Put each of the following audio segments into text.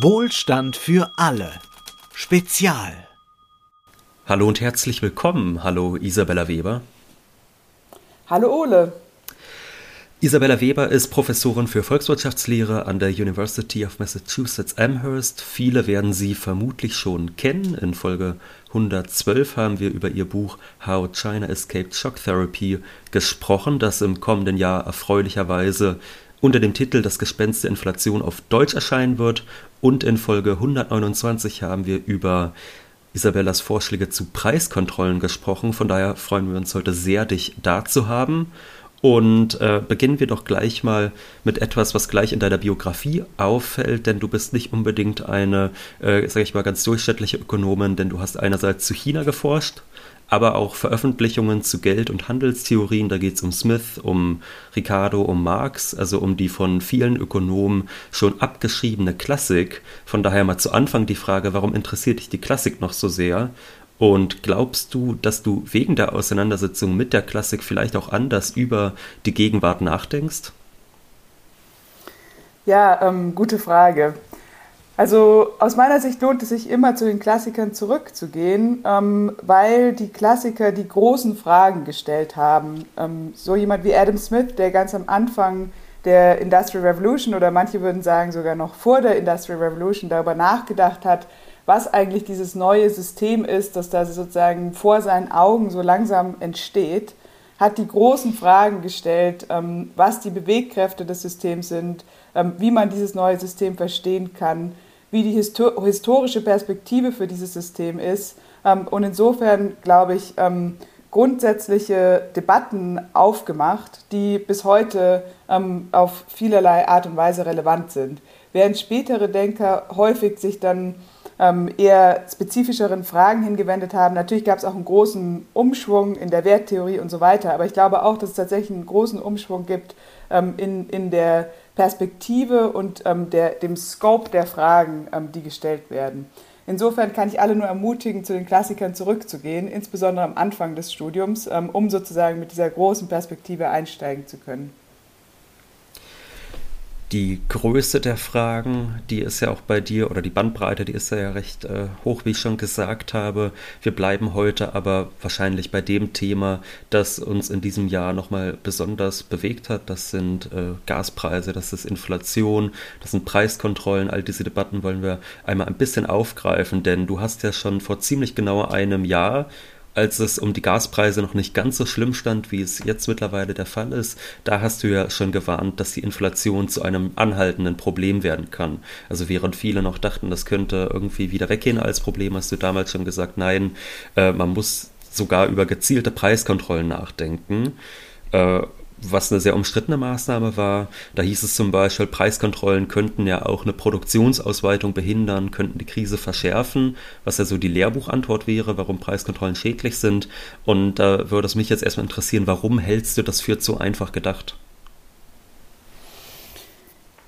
Wohlstand für alle. Spezial. Hallo und herzlich willkommen. Hallo Isabella Weber. Hallo Ole. Isabella Weber ist Professorin für Volkswirtschaftslehre an der University of Massachusetts Amherst. Viele werden sie vermutlich schon kennen. In Folge 112 haben wir über ihr Buch How China Escaped Shock Therapy gesprochen, das im kommenden Jahr erfreulicherweise unter dem Titel Das Gespenst der Inflation auf Deutsch erscheinen wird. Und in Folge 129 haben wir über Isabellas Vorschläge zu Preiskontrollen gesprochen. Von daher freuen wir uns heute sehr, dich da zu haben. Und äh, beginnen wir doch gleich mal mit etwas, was gleich in deiner Biografie auffällt, denn du bist nicht unbedingt eine, äh, sag ich mal, ganz durchschnittliche Ökonomin, denn du hast einerseits zu China geforscht, aber auch Veröffentlichungen zu Geld- und Handelstheorien. Da geht es um Smith, um Ricardo, um Marx, also um die von vielen Ökonomen schon abgeschriebene Klassik. Von daher mal zu Anfang die Frage, warum interessiert dich die Klassik noch so sehr? Und glaubst du, dass du wegen der Auseinandersetzung mit der Klassik vielleicht auch anders über die Gegenwart nachdenkst? Ja, ähm, gute Frage. Also aus meiner Sicht lohnt es sich immer zu den Klassikern zurückzugehen, ähm, weil die Klassiker die großen Fragen gestellt haben. Ähm, so jemand wie Adam Smith, der ganz am Anfang der Industrial Revolution oder manche würden sagen sogar noch vor der Industrial Revolution darüber nachgedacht hat, was eigentlich dieses neue System ist, das da sozusagen vor seinen Augen so langsam entsteht, hat die großen Fragen gestellt, ähm, was die Bewegkräfte des Systems sind, wie man dieses neue System verstehen kann, wie die historische Perspektive für dieses System ist. Ähm, und insofern, glaube ich, grundsätzliche Debatten aufgemacht, die bis heute auf vielerlei Art und Weise relevant sind. Während spätere Denker häufig sich dann ähm, eher spezifischeren Fragen hingewendet haben. Natürlich gab es auch einen großen Umschwung in der Werttheorie und so weiter, aber ich glaube auch, dass es tatsächlich einen großen Umschwung gibt ähm, in, in der Perspektive und ähm, der, dem Scope der Fragen, die gestellt werden. Insofern kann ich alle nur ermutigen, zu den Klassikern zurückzugehen, insbesondere am Anfang des Studiums, um sozusagen mit dieser großen Perspektive einsteigen zu können die Größe der Fragen, die ist ja auch bei dir, oder die Bandbreite, die ist ja recht äh, hoch, wie ich schon gesagt habe. Wir bleiben heute aber wahrscheinlich bei dem Thema, das uns in diesem Jahr nochmal besonders bewegt hat. Das sind äh, Gaspreise, das ist Inflation, das sind Preiskontrollen. All diese Debatten wollen wir einmal ein bisschen aufgreifen, denn du hast ja schon vor ziemlich genau einem Jahr als es um die Gaspreise noch nicht ganz so schlimm stand, wie es jetzt mittlerweile der Fall ist, da hast du ja schon gewarnt, dass die Inflation zu einem anhaltenden Problem werden kann. Also während viele noch dachten, das könnte irgendwie wieder weggehen als Problem, hast du damals schon gesagt, nein, äh, man muss sogar über gezielte Preiskontrollen nachdenken. Äh, was eine sehr umstrittene Maßnahme war. Da hieß es zum Beispiel, Preiskontrollen könnten ja auch eine Produktionsausweitung behindern, könnten die Krise verschärfen, was ja so die Lehrbuchantwort wäre, warum Preiskontrollen schädlich sind. Und da würde es mich jetzt erstmal interessieren, warum hältst du das für zu einfach gedacht?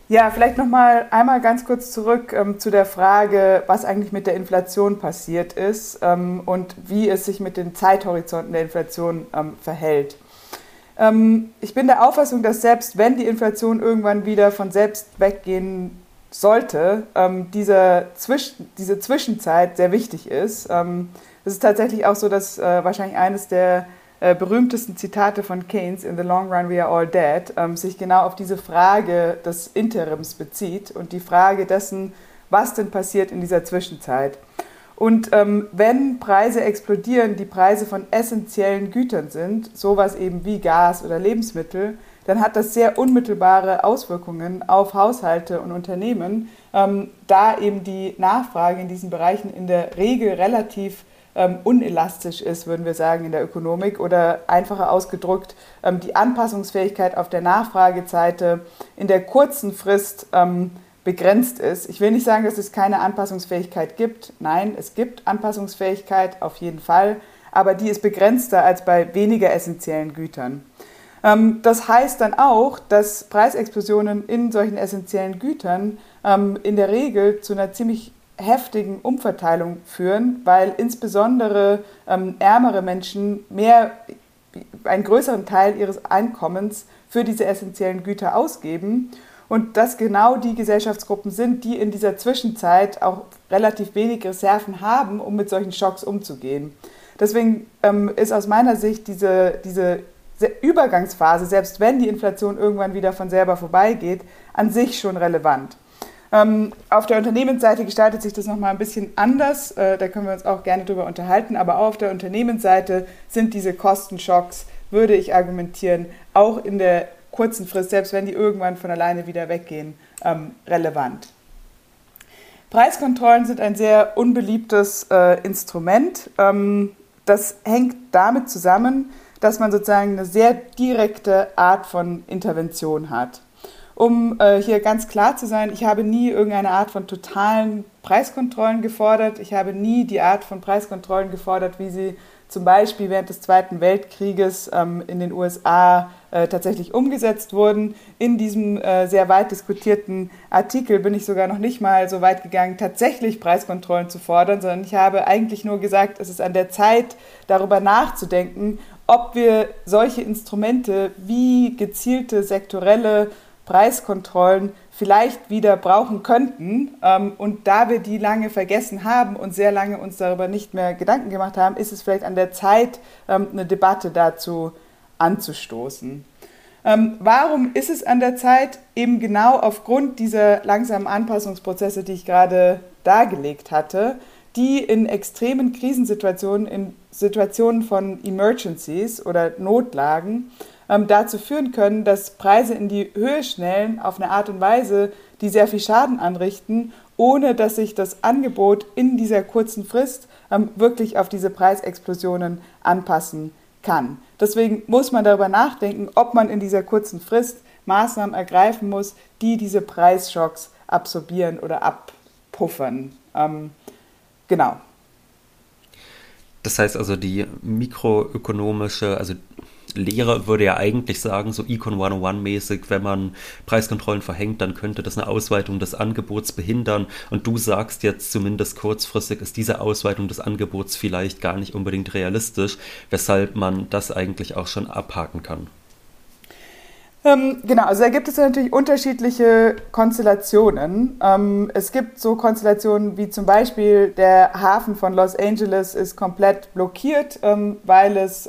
Ja, vielleicht noch mal einmal ganz kurz zurück ähm, zu der Frage, was eigentlich mit der Inflation passiert ist ähm, und wie es sich mit den Zeithorizonten der Inflation ähm, verhält. Ähm, ich bin der Auffassung, dass selbst wenn die Inflation irgendwann wieder von selbst weggehen sollte, ähm, diese, Zwisch diese Zwischenzeit sehr wichtig ist. Ähm, es ist tatsächlich auch so, dass äh, wahrscheinlich eines der äh, berühmtesten Zitate von Keynes, In the long run we are all dead, ähm, sich genau auf diese Frage des Interims bezieht und die Frage dessen, was denn passiert in dieser Zwischenzeit. Und ähm, wenn Preise explodieren, die Preise von essentiellen Gütern sind, sowas eben wie Gas oder Lebensmittel, dann hat das sehr unmittelbare Auswirkungen auf Haushalte und Unternehmen, ähm, da eben die Nachfrage in diesen Bereichen in der Regel relativ ähm, unelastisch ist, würden wir sagen, in der Ökonomik oder einfacher ausgedrückt, ähm, die Anpassungsfähigkeit auf der Nachfrageseite in der kurzen Frist ähm, begrenzt ist. Ich will nicht sagen, dass es keine Anpassungsfähigkeit gibt. Nein, es gibt Anpassungsfähigkeit auf jeden Fall, aber die ist begrenzter als bei weniger essentiellen Gütern. Ähm, das heißt dann auch, dass Preisexplosionen in solchen essentiellen Gütern ähm, in der Regel zu einer ziemlich heftigen Umverteilung führen, weil insbesondere ähm, ärmere Menschen mehr, einen größeren Teil ihres Einkommens für diese essentiellen Güter ausgeben und dass genau die Gesellschaftsgruppen sind, die in dieser Zwischenzeit auch relativ wenig Reserven haben, um mit solchen Schocks umzugehen. Deswegen ähm, ist aus meiner Sicht diese, diese Übergangsphase, selbst wenn die Inflation irgendwann wieder von selber vorbeigeht, an sich schon relevant. Ähm, auf der Unternehmensseite gestaltet sich das nochmal ein bisschen anders. Äh, da können wir uns auch gerne drüber unterhalten. Aber auch auf der Unternehmensseite sind diese Kostenschocks, würde ich argumentieren, auch in der kurzen Frist, selbst wenn die irgendwann von alleine wieder weggehen, ähm, relevant. Preiskontrollen sind ein sehr unbeliebtes äh, Instrument. Ähm, das hängt damit zusammen, dass man sozusagen eine sehr direkte Art von Intervention hat. Um äh, hier ganz klar zu sein, ich habe nie irgendeine Art von totalen Preiskontrollen gefordert. Ich habe nie die Art von Preiskontrollen gefordert, wie sie zum Beispiel während des Zweiten Weltkrieges ähm, in den USA äh, tatsächlich umgesetzt wurden. In diesem äh, sehr weit diskutierten Artikel bin ich sogar noch nicht mal so weit gegangen, tatsächlich Preiskontrollen zu fordern, sondern ich habe eigentlich nur gesagt, es ist an der Zeit, darüber nachzudenken, ob wir solche Instrumente wie gezielte sektorelle Preiskontrollen vielleicht wieder brauchen könnten. Ähm, und da wir die lange vergessen haben und sehr lange uns darüber nicht mehr Gedanken gemacht haben, ist es vielleicht an der Zeit, ähm, eine Debatte dazu anzustoßen. Ähm, warum ist es an der Zeit? Eben genau aufgrund dieser langsamen Anpassungsprozesse, die ich gerade dargelegt hatte, die in extremen Krisensituationen, in Situationen von Emergencies oder Notlagen ähm, dazu führen können, dass Preise in die Höhe schnellen auf eine Art und Weise, die sehr viel Schaden anrichten, ohne dass sich das Angebot in dieser kurzen Frist ähm, wirklich auf diese Preisexplosionen anpassen kann. Deswegen muss man darüber nachdenken, ob man in dieser kurzen Frist Maßnahmen ergreifen muss, die diese Preisschocks absorbieren oder abpuffern. Ähm, genau. Das heißt also, die mikroökonomische, also Lehrer würde ja eigentlich sagen, so Econ 101-mäßig, wenn man Preiskontrollen verhängt, dann könnte das eine Ausweitung des Angebots behindern. Und du sagst jetzt zumindest kurzfristig ist diese Ausweitung des Angebots vielleicht gar nicht unbedingt realistisch, weshalb man das eigentlich auch schon abhaken kann. Ähm, genau, also da gibt es natürlich unterschiedliche Konstellationen. Ähm, es gibt so Konstellationen wie zum Beispiel der Hafen von Los Angeles ist komplett blockiert, ähm, weil es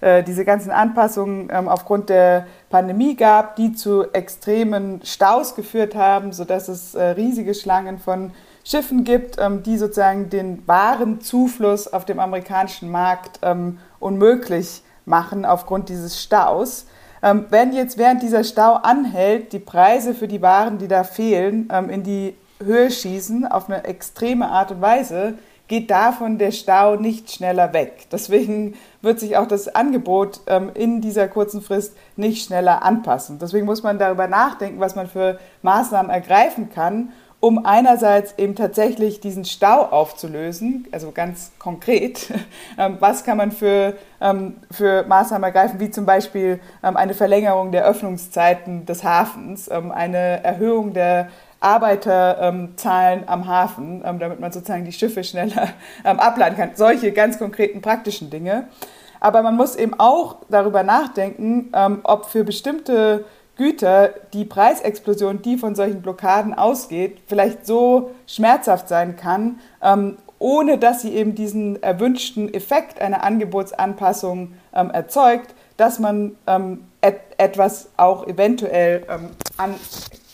äh, diese ganzen Anpassungen ähm, aufgrund der Pandemie gab, die zu extremen Staus geführt haben, sodass es äh, riesige Schlangen von Schiffen gibt, ähm, die sozusagen den Warenzufluss auf dem amerikanischen Markt ähm, unmöglich machen aufgrund dieses Staus. Ähm, wenn jetzt während dieser Stau anhält, die Preise für die Waren, die da fehlen, ähm, in die Höhe schießen auf eine extreme Art und Weise, geht davon der Stau nicht schneller weg. Deswegen wird sich auch das Angebot ähm, in dieser kurzen Frist nicht schneller anpassen. Deswegen muss man darüber nachdenken, was man für Maßnahmen ergreifen kann, um einerseits eben tatsächlich diesen Stau aufzulösen, also ganz konkret, ähm, was kann man für, ähm, für Maßnahmen ergreifen, wie zum Beispiel ähm, eine Verlängerung der Öffnungszeiten des Hafens, ähm, eine Erhöhung der Arbeiterzahlen am Hafen, ähm, damit man sozusagen die Schiffe schneller ähm, abladen kann. Solche ganz konkreten praktischen Dinge. Aber man muss eben auch darüber nachdenken, ähm, ob für bestimmte Güter die Preisexplosion, die von solchen Blockaden ausgeht, vielleicht so schmerzhaft sein kann, ohne dass sie eben diesen erwünschten Effekt einer Angebotsanpassung erzeugt, dass man etwas auch eventuell an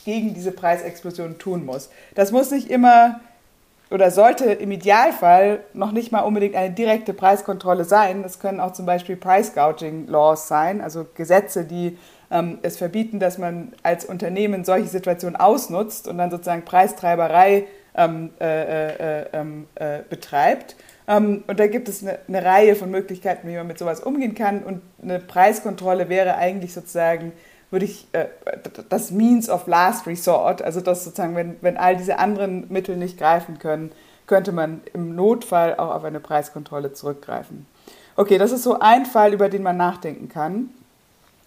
gegen diese Preisexplosion tun muss. Das muss nicht immer oder sollte im Idealfall noch nicht mal unbedingt eine direkte Preiskontrolle sein. Das können auch zum Beispiel Price Gouging Laws sein, also Gesetze, die ähm, es verbieten, dass man als Unternehmen solche Situationen ausnutzt und dann sozusagen Preistreiberei ähm, äh, äh, ähm, äh, betreibt. Ähm, und da gibt es eine, eine Reihe von Möglichkeiten, wie man mit sowas umgehen kann. Und eine Preiskontrolle wäre eigentlich sozusagen würde ich äh, das Means of Last Resort, also das sozusagen, wenn, wenn all diese anderen Mittel nicht greifen können, könnte man im Notfall auch auf eine Preiskontrolle zurückgreifen. Okay, das ist so ein Fall, über den man nachdenken kann.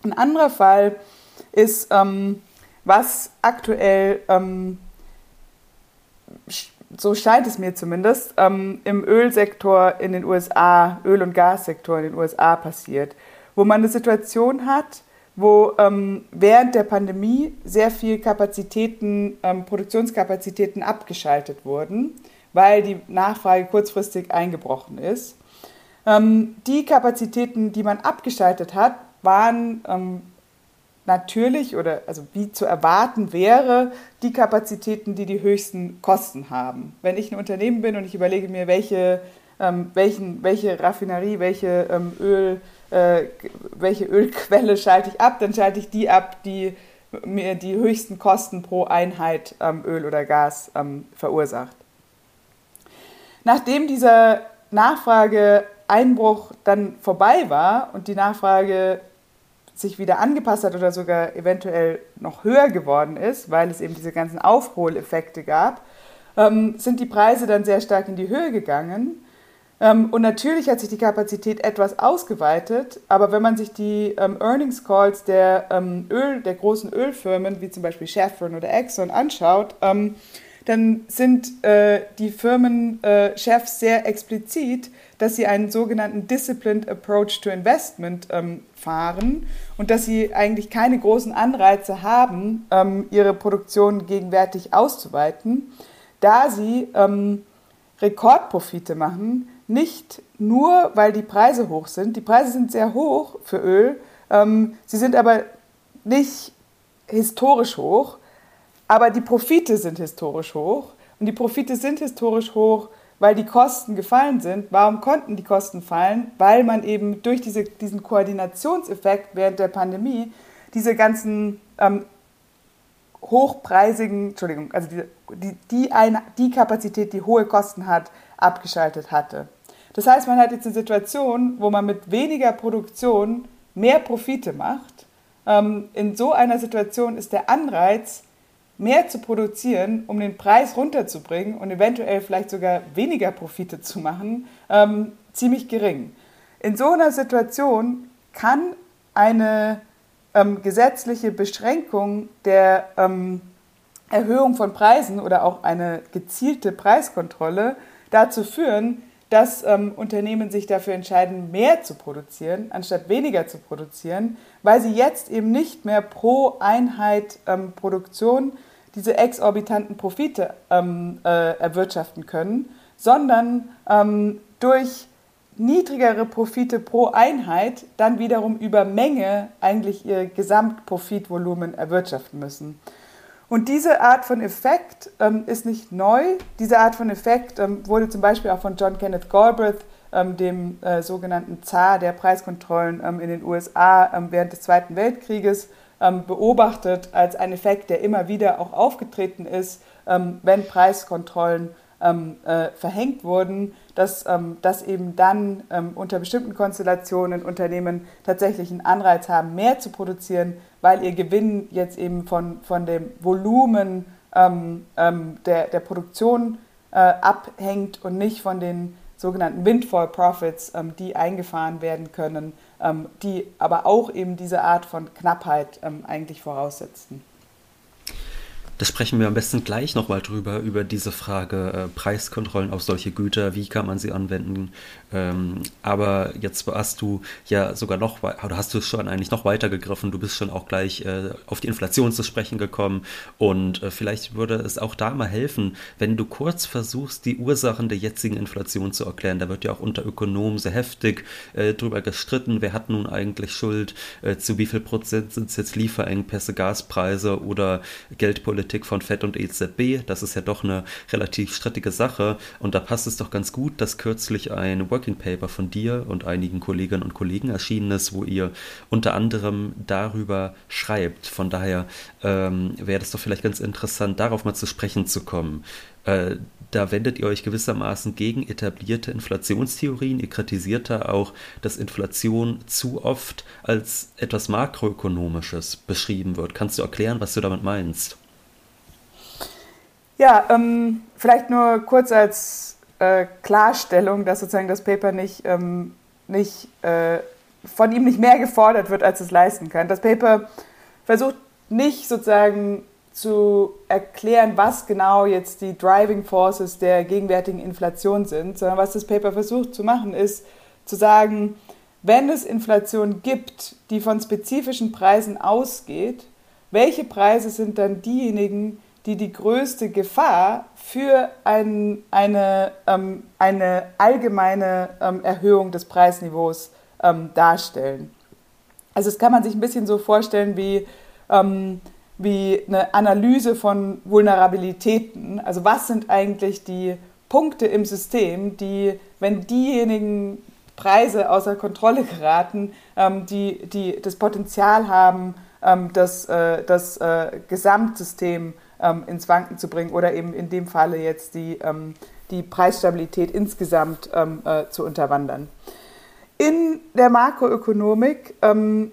Ein anderer Fall ist, ähm, was aktuell, ähm, so scheint es mir zumindest, ähm, im Ölsektor in den USA, Öl- und Gassektor in den USA passiert, wo man eine Situation hat, wo ähm, während der Pandemie sehr viel Kapazitäten, ähm, Produktionskapazitäten abgeschaltet wurden, weil die Nachfrage kurzfristig eingebrochen ist. Ähm, die Kapazitäten, die man abgeschaltet hat, waren ähm, natürlich oder also wie zu erwarten wäre, die Kapazitäten, die die höchsten Kosten haben. Wenn ich ein Unternehmen bin und ich überlege mir, welche, ähm, welchen, welche Raffinerie, welche ähm, Öl, äh, welche Ölquelle schalte ich ab, dann schalte ich die ab, die mir die höchsten Kosten pro Einheit ähm, Öl oder Gas ähm, verursacht. Nachdem dieser Nachfrageeinbruch dann vorbei war und die Nachfrage sich wieder angepasst hat oder sogar eventuell noch höher geworden ist, weil es eben diese ganzen Aufholeffekte gab, ähm, sind die Preise dann sehr stark in die Höhe gegangen. Ähm, und natürlich hat sich die Kapazität etwas ausgeweitet, aber wenn man sich die ähm, Earnings Calls der, ähm, Öl, der großen Ölfirmen, wie zum Beispiel Chevron oder Exxon, anschaut, ähm, dann sind äh, die Firmenchefs äh, sehr explizit, dass sie einen sogenannten Disciplined Approach to Investment ähm, fahren und dass sie eigentlich keine großen Anreize haben, ähm, ihre Produktion gegenwärtig auszuweiten, da sie Rekordprofite machen, nicht nur, weil die Preise hoch sind. Die Preise sind sehr hoch für Öl, ähm, sie sind aber nicht historisch hoch, aber die Profite sind historisch hoch. Und die Profite sind historisch hoch, weil die Kosten gefallen sind. Warum konnten die Kosten fallen? Weil man eben durch diese, diesen Koordinationseffekt während der Pandemie diese ganzen ähm, hochpreisigen, Entschuldigung, also die, die, die, eine, die Kapazität, die hohe Kosten hat, abgeschaltet hatte. Das heißt, man hat jetzt eine Situation, wo man mit weniger Produktion mehr Profite macht. Ähm, in so einer Situation ist der Anreiz, mehr zu produzieren, um den Preis runterzubringen und eventuell vielleicht sogar weniger Profite zu machen, ähm, ziemlich gering. In so einer Situation kann eine ähm, gesetzliche Beschränkung der ähm, Erhöhung von Preisen oder auch eine gezielte Preiskontrolle dazu führen, dass ähm, Unternehmen sich dafür entscheiden, mehr zu produzieren, anstatt weniger zu produzieren, weil sie jetzt eben nicht mehr pro Einheit ähm, Produktion diese exorbitanten Profite ähm, äh, erwirtschaften können, sondern ähm, durch niedrigere Profite pro Einheit dann wiederum über Menge eigentlich ihr Gesamtprofitvolumen erwirtschaften müssen. Und diese Art von Effekt ähm, ist nicht neu. Diese Art von Effekt ähm, wurde zum Beispiel auch von John Kenneth Galbraith, ähm, dem äh, sogenannten Zar der Preiskontrollen ähm, in den USA ähm, während des Zweiten Weltkrieges, ähm, beobachtet als ein Effekt, der immer wieder auch aufgetreten ist, wenn Preiskontrollen äh, verhängt wurden, dass, dass eben dann unter bestimmten Konstellationen Unternehmen tatsächlich einen Anreiz haben, mehr zu produzieren, weil ihr Gewinn jetzt eben von, von dem Volumen ähm, ähm, der, der Produktion äh, abhängt und nicht von den sogenannten Windfall Profits, ähm, die eingefahren werden können, ähm, die aber auch eben diese Art von Knappheit ähm, eigentlich voraussetzen. Da sprechen wir am besten gleich nochmal drüber, über diese Frage äh, Preiskontrollen auf solche Güter, wie kann man sie anwenden. Ähm, aber jetzt hast du ja sogar noch, oder hast du schon eigentlich noch weiter gegriffen, du bist schon auch gleich äh, auf die Inflation zu sprechen gekommen und äh, vielleicht würde es auch da mal helfen, wenn du kurz versuchst, die Ursachen der jetzigen Inflation zu erklären. Da wird ja auch unter Ökonomen sehr heftig äh, drüber gestritten, wer hat nun eigentlich Schuld, äh, zu wie viel Prozent sind es jetzt Lieferengpässe, Gaspreise oder Geldpolitik Politik von FED und EZB. Das ist ja doch eine relativ strittige Sache. Und da passt es doch ganz gut, dass kürzlich ein Working Paper von dir und einigen Kolleginnen und Kollegen erschienen ist, wo ihr unter anderem darüber schreibt. Von daher ähm, wäre das doch vielleicht ganz interessant, darauf mal zu sprechen zu kommen. Äh, da wendet ihr euch gewissermaßen gegen etablierte Inflationstheorien. Ihr kritisiert da auch, dass Inflation zu oft als etwas Makroökonomisches beschrieben wird. Kannst du erklären, was du damit meinst? Ja, ähm, vielleicht nur kurz als äh, Klarstellung, dass sozusagen das Paper nicht, ähm, nicht äh, von ihm nicht mehr gefordert wird, als es leisten kann. Das Paper versucht nicht sozusagen zu erklären, was genau jetzt die Driving Forces der gegenwärtigen Inflation sind, sondern was das Paper versucht zu machen, ist zu sagen, wenn es Inflation gibt, die von spezifischen Preisen ausgeht, welche Preise sind dann diejenigen, die die größte Gefahr für ein, eine, ähm, eine allgemeine ähm, Erhöhung des Preisniveaus ähm, darstellen. Also das kann man sich ein bisschen so vorstellen wie, ähm, wie eine Analyse von Vulnerabilitäten. Also was sind eigentlich die Punkte im System, die, wenn diejenigen Preise außer Kontrolle geraten, ähm, die, die das Potenzial haben, ähm, das, äh, das äh, Gesamtsystem ähm, ins Wanken zu bringen oder eben in dem Falle jetzt die, ähm, die Preisstabilität insgesamt ähm, äh, zu unterwandern. In der Makroökonomik ähm,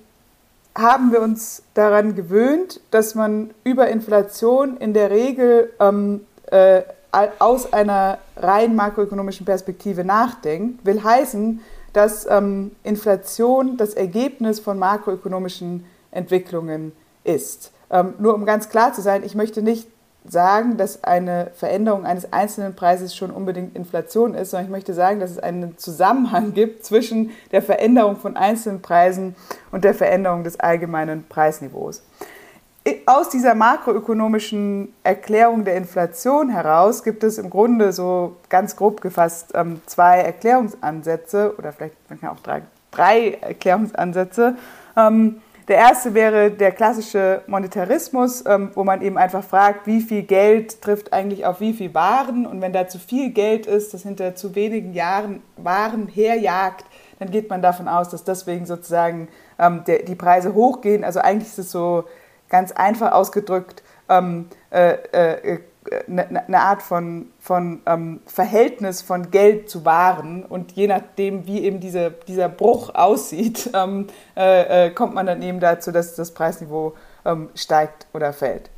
haben wir uns daran gewöhnt, dass man über Inflation in der Regel ähm, äh, aus einer rein makroökonomischen Perspektive nachdenkt, will heißen, dass ähm, Inflation das Ergebnis von makroökonomischen Entwicklungen ist. Ähm, nur um ganz klar zu sein, ich möchte nicht sagen, dass eine Veränderung eines einzelnen Preises schon unbedingt Inflation ist, sondern ich möchte sagen, dass es einen Zusammenhang gibt zwischen der Veränderung von einzelnen Preisen und der Veränderung des allgemeinen Preisniveaus. Aus dieser makroökonomischen Erklärung der Inflation heraus gibt es im Grunde so ganz grob gefasst ähm, zwei Erklärungsansätze oder vielleicht manchmal auch drei, drei Erklärungsansätze. Der erste wäre der klassische Monetarismus, ähm, wo man eben einfach fragt, wie viel Geld trifft eigentlich auf wie viel Waren und wenn da zu viel Geld ist, das hinter zu wenigen Jahren Waren herjagt, dann geht man davon aus, dass deswegen sozusagen ähm, die Preise hochgehen. Also eigentlich ist es so ganz einfach ausgedrückt ähm, äh, äh, äh, eine Art von, von ähm, Verhältnis von Geld zu Waren und je nachdem, wie eben diese, dieser Bruch aussieht, ähm, äh, äh, kommt man dann eben dazu, dass das Preisniveau ähm, steigt oder fällt.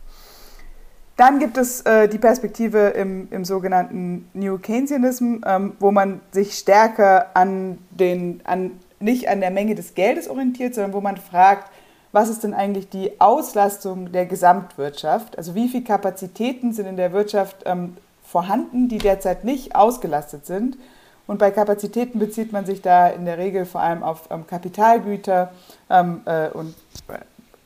Dann gibt es äh, die Perspektive im, im sogenannten New Keynesianism, ähm, wo man sich stärker an den, an, nicht an der Menge des Geldes orientiert, sondern wo man fragt, was ist denn eigentlich die Auslastung der Gesamtwirtschaft? Also wie viele Kapazitäten sind in der Wirtschaft ähm, vorhanden, die derzeit nicht ausgelastet sind? Und bei Kapazitäten bezieht man sich da in der Regel vor allem auf ähm, Kapitalgüter ähm, äh, und äh,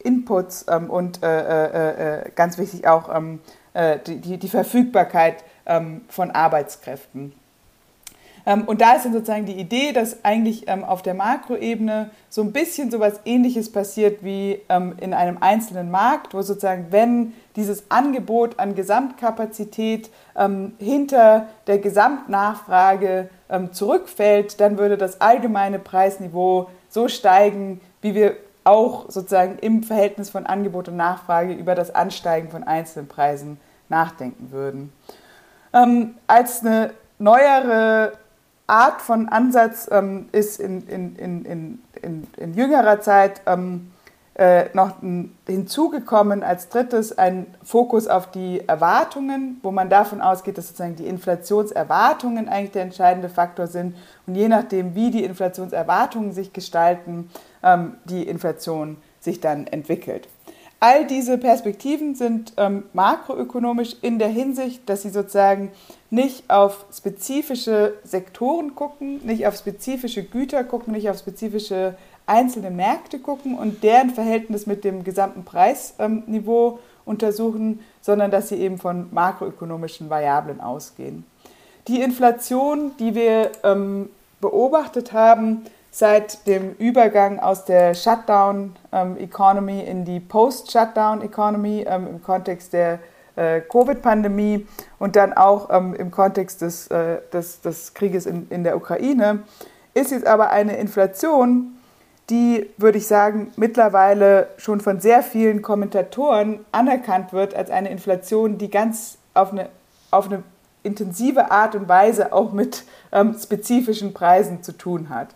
Inputs ähm, und äh, äh, äh, ganz wichtig auch ähm, äh, die, die, Verfügbarkeit ähm, von Arbeitskräften. Ähm, und da ist dann sozusagen die Idee, dass eigentlich auf der Makroebene so ein bisschen so etwas Ähnliches passiert wie in einem einzelnen Markt, wo sozusagen, wenn dieses Angebot an Gesamtkapazität hinter der Gesamtnachfrage zurückfällt, dann würde das allgemeine Preisniveau so steigen, wie wir auch sozusagen im Verhältnis von Angebot und Nachfrage über das Ansteigen von einzelnen Preisen nachdenken würden. Ähm, als eine neuere Art von Ansatz ähm, ist in, in, in, in, in, jüngerer Zeit ähm, äh, noch hinzugekommen als drittes ein Fokus auf die Erwartungen, wo man davon ausgeht, dass sozusagen die Inflationserwartungen eigentlich der entscheidende Faktor sind und je nachdem, wie die Inflationserwartungen sich gestalten, ähm, die Inflation sich dann entwickelt. All diese Perspektiven sind ähm, makroökonomisch in der Hinsicht, dass sie sozusagen nicht auf spezifische Sektoren gucken, nicht auf spezifische Güter gucken, nicht auf spezifische einzelne Märkte gucken und deren Verhältnis mit dem gesamten Preisniveau ähm, untersuchen, sondern dass sie eben von makroökonomischen Variablen ausgehen. Die Inflation, die wir ähm, beobachtet haben, seit dem Übergang aus der Shutdown-Economy in die Post-Shutdown-Economy ähm, im Kontext der äh, Covid-Pandemie und dann auch ähm, im Kontext des, äh, des, des Krieges in, in der Ukraine, ist jetzt aber eine Inflation, die, würde ich sagen, mittlerweile schon von sehr vielen Kommentatoren anerkannt wird als eine Inflation, die ganz auf eine, auf eine intensive Art und Weise auch mit ähm, spezifischen Preisen zu tun hat.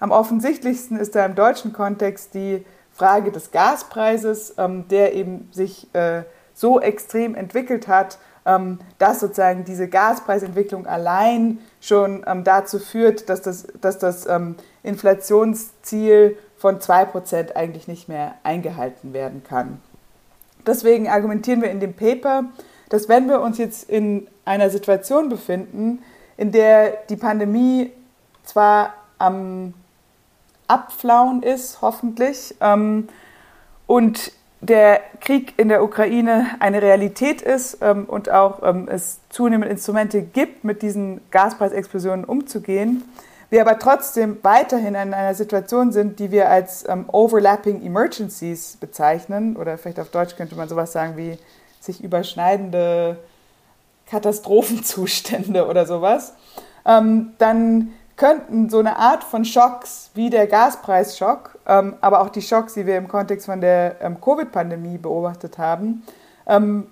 Am offensichtlichsten ist da im deutschen Kontext die Frage des Gaspreises, ähm, der eben sich äh, so extrem entwickelt hat, ähm, dass sozusagen diese Gaspreisentwicklung allein schon ähm, dazu führt, dass das, dass das ähm, Inflationsziel von 2% eigentlich nicht mehr eingehalten werden kann. Deswegen argumentieren wir in dem Paper, dass wenn wir uns jetzt in einer Situation befinden, in der die Pandemie zwar am Abflauen ist, hoffentlich. Ähm, und der Krieg in der Ukraine eine Realität ist ähm, und auch ähm, es zunehmend Instrumente gibt, mit diesen Gaspreisexplosionen umzugehen, wir aber trotzdem weiterhin in einer Situation sind, die wir als ähm, Overlapping Emergencies bezeichnen, oder vielleicht auf Deutsch könnte man sowas sagen wie sich überschneidende Katastrophenzustände oder sowas, ähm, dann könnten so eine Art von Schocks wie der Gaspreisschock, ähm, aber auch die Schocks, die wir im Kontext von der ähm, Covid-Pandemie beobachtet haben, ähm,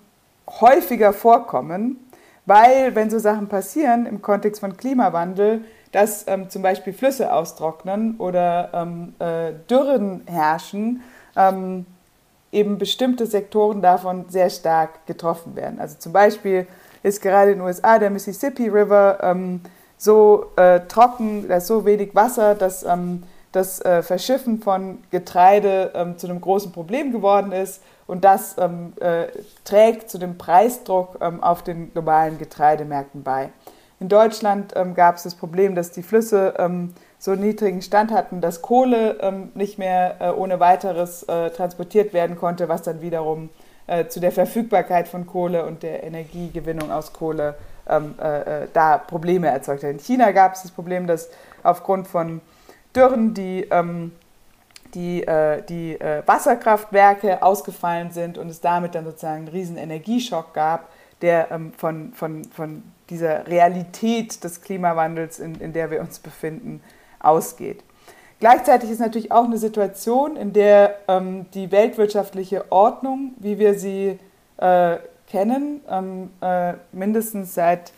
häufiger vorkommen, weil wenn so Sachen passieren im Kontext von Klimawandel, dass ähm, zum Beispiel Flüsse austrocknen oder ähm, äh, Dürren herrschen, eben bestimmte Sektoren davon sehr stark getroffen werden. Also zum Beispiel ist gerade in den USA der Mississippi River ähm, so äh, trocken, da ist so wenig Wasser, dass ähm, das äh, Verschiffen von Getreide ähm, zu einem großen Problem geworden ist und das ähm, äh, trägt zu dem Preisdruck ähm, auf den globalen Getreidemärkten bei. In Deutschland ähm, gab es das Problem, dass die Flüsse ähm, so niedrigen Stand hatten, dass Kohle nicht mehr äh, ohne weiteres äh, transportiert werden konnte, was dann wiederum äh, zu der Verfügbarkeit von Kohle und der Energiegewinnung aus Kohle ähm, äh, äh, da Probleme erzeugt hat. In China gab es das Problem, dass aufgrund von Dürren die, ähm, die, äh, die äh, Wasserkraftwerke ausgefallen sind und es damit dann sozusagen einen riesen Energieschock gab, der ähm, von, von, von dieser Realität des Klimawandels, in, in der wir uns befinden, ausgeht. Gleichzeitig ist natürlich auch eine Situation, in der ähm, die weltwirtschaftliche Ordnung, wie wir sie äh, kennen, ähm, äh, mindestens seit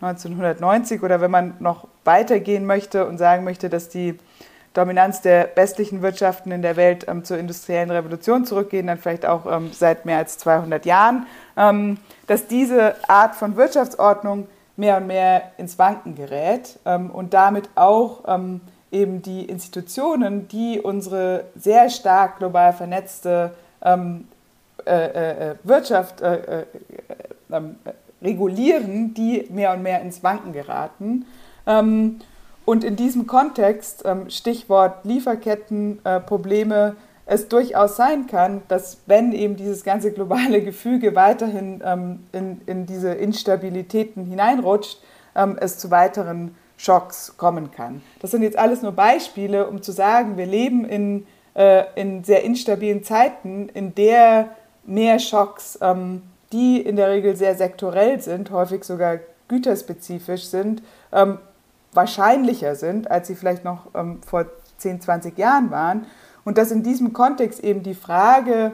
1990 oder wenn man noch weitergehen möchte und sagen möchte, dass die Dominanz der westlichen Wirtschaften in der Welt ähm, zur industriellen Revolution zurückgehen, dann vielleicht auch ähm, seit mehr als 200 Jahren, ähm, dass diese Art von Wirtschaftsordnung mehr und mehr ins Wanken gerät ähm, und damit auch ähm, eben die Institutionen, die unsere sehr stark global vernetzte ähm, äh, äh, äh Wirtschaft äh, äh ähm, regulieren, die mehr und mehr ins Wanken geraten. Ähm, und in diesem Kontext, ähm, Stichwort Lieferkettenprobleme, es durchaus sein kann, dass wenn eben dieses ganze globale Gefüge weiterhin ähm, in, in diese Instabilitäten hineinrutscht, ähm, es zu weiteren Schocks kommen kann. Das sind jetzt alles nur Beispiele, um zu sagen, wir leben in, äh, in sehr instabilen Zeiten, in der mehr Schocks, ähm, die in der Regel sehr sektorell sind, häufig sogar güterspezifisch sind, ähm, wahrscheinlicher sind, als sie vielleicht noch ähm, vor 10, 20 Jahren waren. Und dass in diesem Kontext eben die Frage,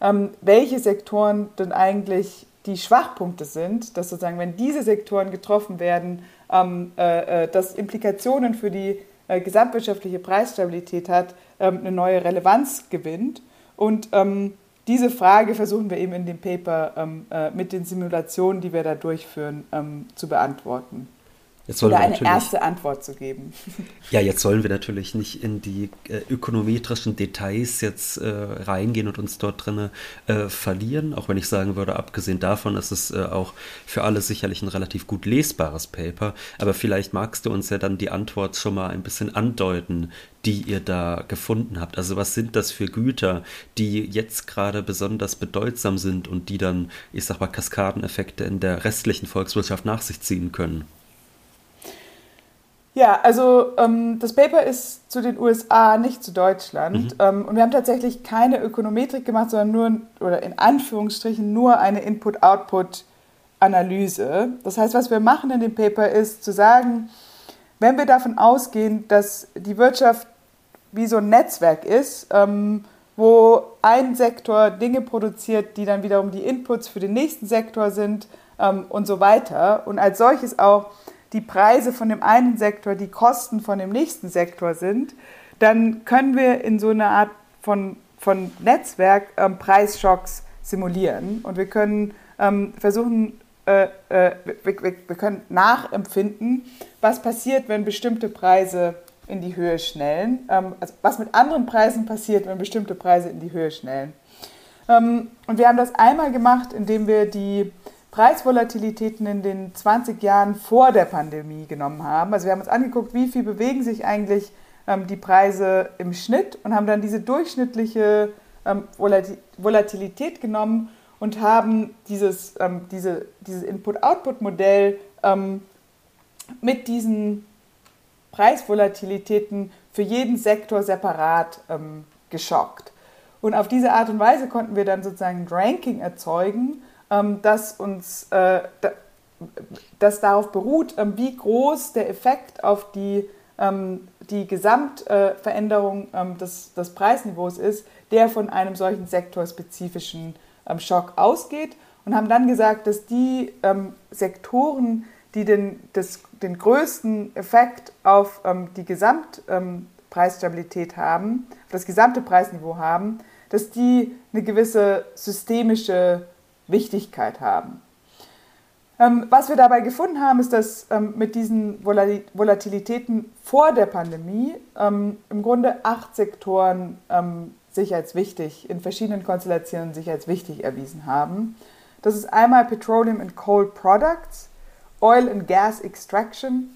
ähm, welche Sektoren denn eigentlich die Schwachpunkte sind, dass sozusagen, wenn diese Sektoren getroffen werden, ähm, äh, äh, das Implikationen für die äh, gesamtwirtschaftliche Preisstabilität hat, ähm, eine neue Relevanz gewinnt. Und ähm, diese Frage versuchen wir eben in dem Paper ähm, äh, mit den Simulationen, die wir da durchführen, ähm, zu beantworten. Jetzt oder eine erste Antwort zu geben. Ja, jetzt sollen wir natürlich nicht in die äh, ökonometrischen Details jetzt äh, reingehen und uns dort drin äh, verlieren, auch wenn ich sagen würde, abgesehen davon ist es äh, auch für alle sicherlich ein relativ gut lesbares Paper, aber vielleicht magst du uns ja dann die Antwort schon mal ein bisschen andeuten, die ihr da gefunden habt. Also was sind das für Güter, die jetzt gerade besonders bedeutsam sind und die dann, ich sag mal, Kaskadeneffekte in der restlichen Volkswirtschaft nach sich ziehen können? Ja, also ähm, das Paper ist zu den USA, nicht zu Deutschland. Mhm. Ähm, und wir haben tatsächlich keine Ökonometrik gemacht, sondern nur, oder in Anführungsstrichen, nur eine Input-Output-Analyse. Das heißt, was wir machen in dem Paper ist zu sagen, wenn wir davon ausgehen, dass die Wirtschaft wie so ein Netzwerk ist, ähm, wo ein Sektor Dinge produziert, die dann wiederum die Inputs für den nächsten Sektor sind ähm, und so weiter. Und als solches auch die Preise von dem einen Sektor die Kosten von dem nächsten Sektor sind, dann können wir in so einer Art von, von Netzwerk ähm, Preisschocks simulieren und wir können ähm, versuchen, äh, äh, wir, wir, wir, können nachempfinden, was passiert, wenn bestimmte Preise in die Höhe schnellen, ähm, also was mit anderen Preisen passiert, wenn bestimmte Preise in die Höhe schnellen. Ähm, und wir haben das einmal gemacht, indem wir die Preisvolatilitäten in den 20 Jahren vor der Pandemie genommen haben. Also wir haben uns angeguckt, wie viel bewegen sich eigentlich ähm, die Preise im Schnitt und haben dann diese durchschnittliche ähm, Volatilität genommen und haben dieses, ähm, diese, dieses Input-Output-Modell ähm, mit diesen Preisvolatilitäten für jeden Sektor separat ähm, geschockt. Und auf diese Art und Weise konnten wir dann sozusagen ein Ranking erzeugen, ähm, das uns äh, das darauf beruht, ähm, wie groß der Effekt auf die, ähm, die Gesamtveränderung ähm, des, des Preisniveaus ist, der von einem solchen sektorspezifischen ähm, Schock ausgeht und haben dann gesagt, dass die ähm, Sektoren, die den, das, den größten Effekt auf ähm, die Gesamtpreisstabilität haben, das gesamte Preisniveau haben, dass die eine gewisse systemische Wichtigkeit haben. Ähm, was wir dabei gefunden haben, ist, dass ähm, mit diesen Volatilitäten vor der Pandemie ähm, im Grunde acht Sektoren ähm, sich als wichtig, in verschiedenen Konstellationen sich als wichtig erwiesen haben. Das ist einmal Petroleum and Coal Products, Oil and Gas Extraction,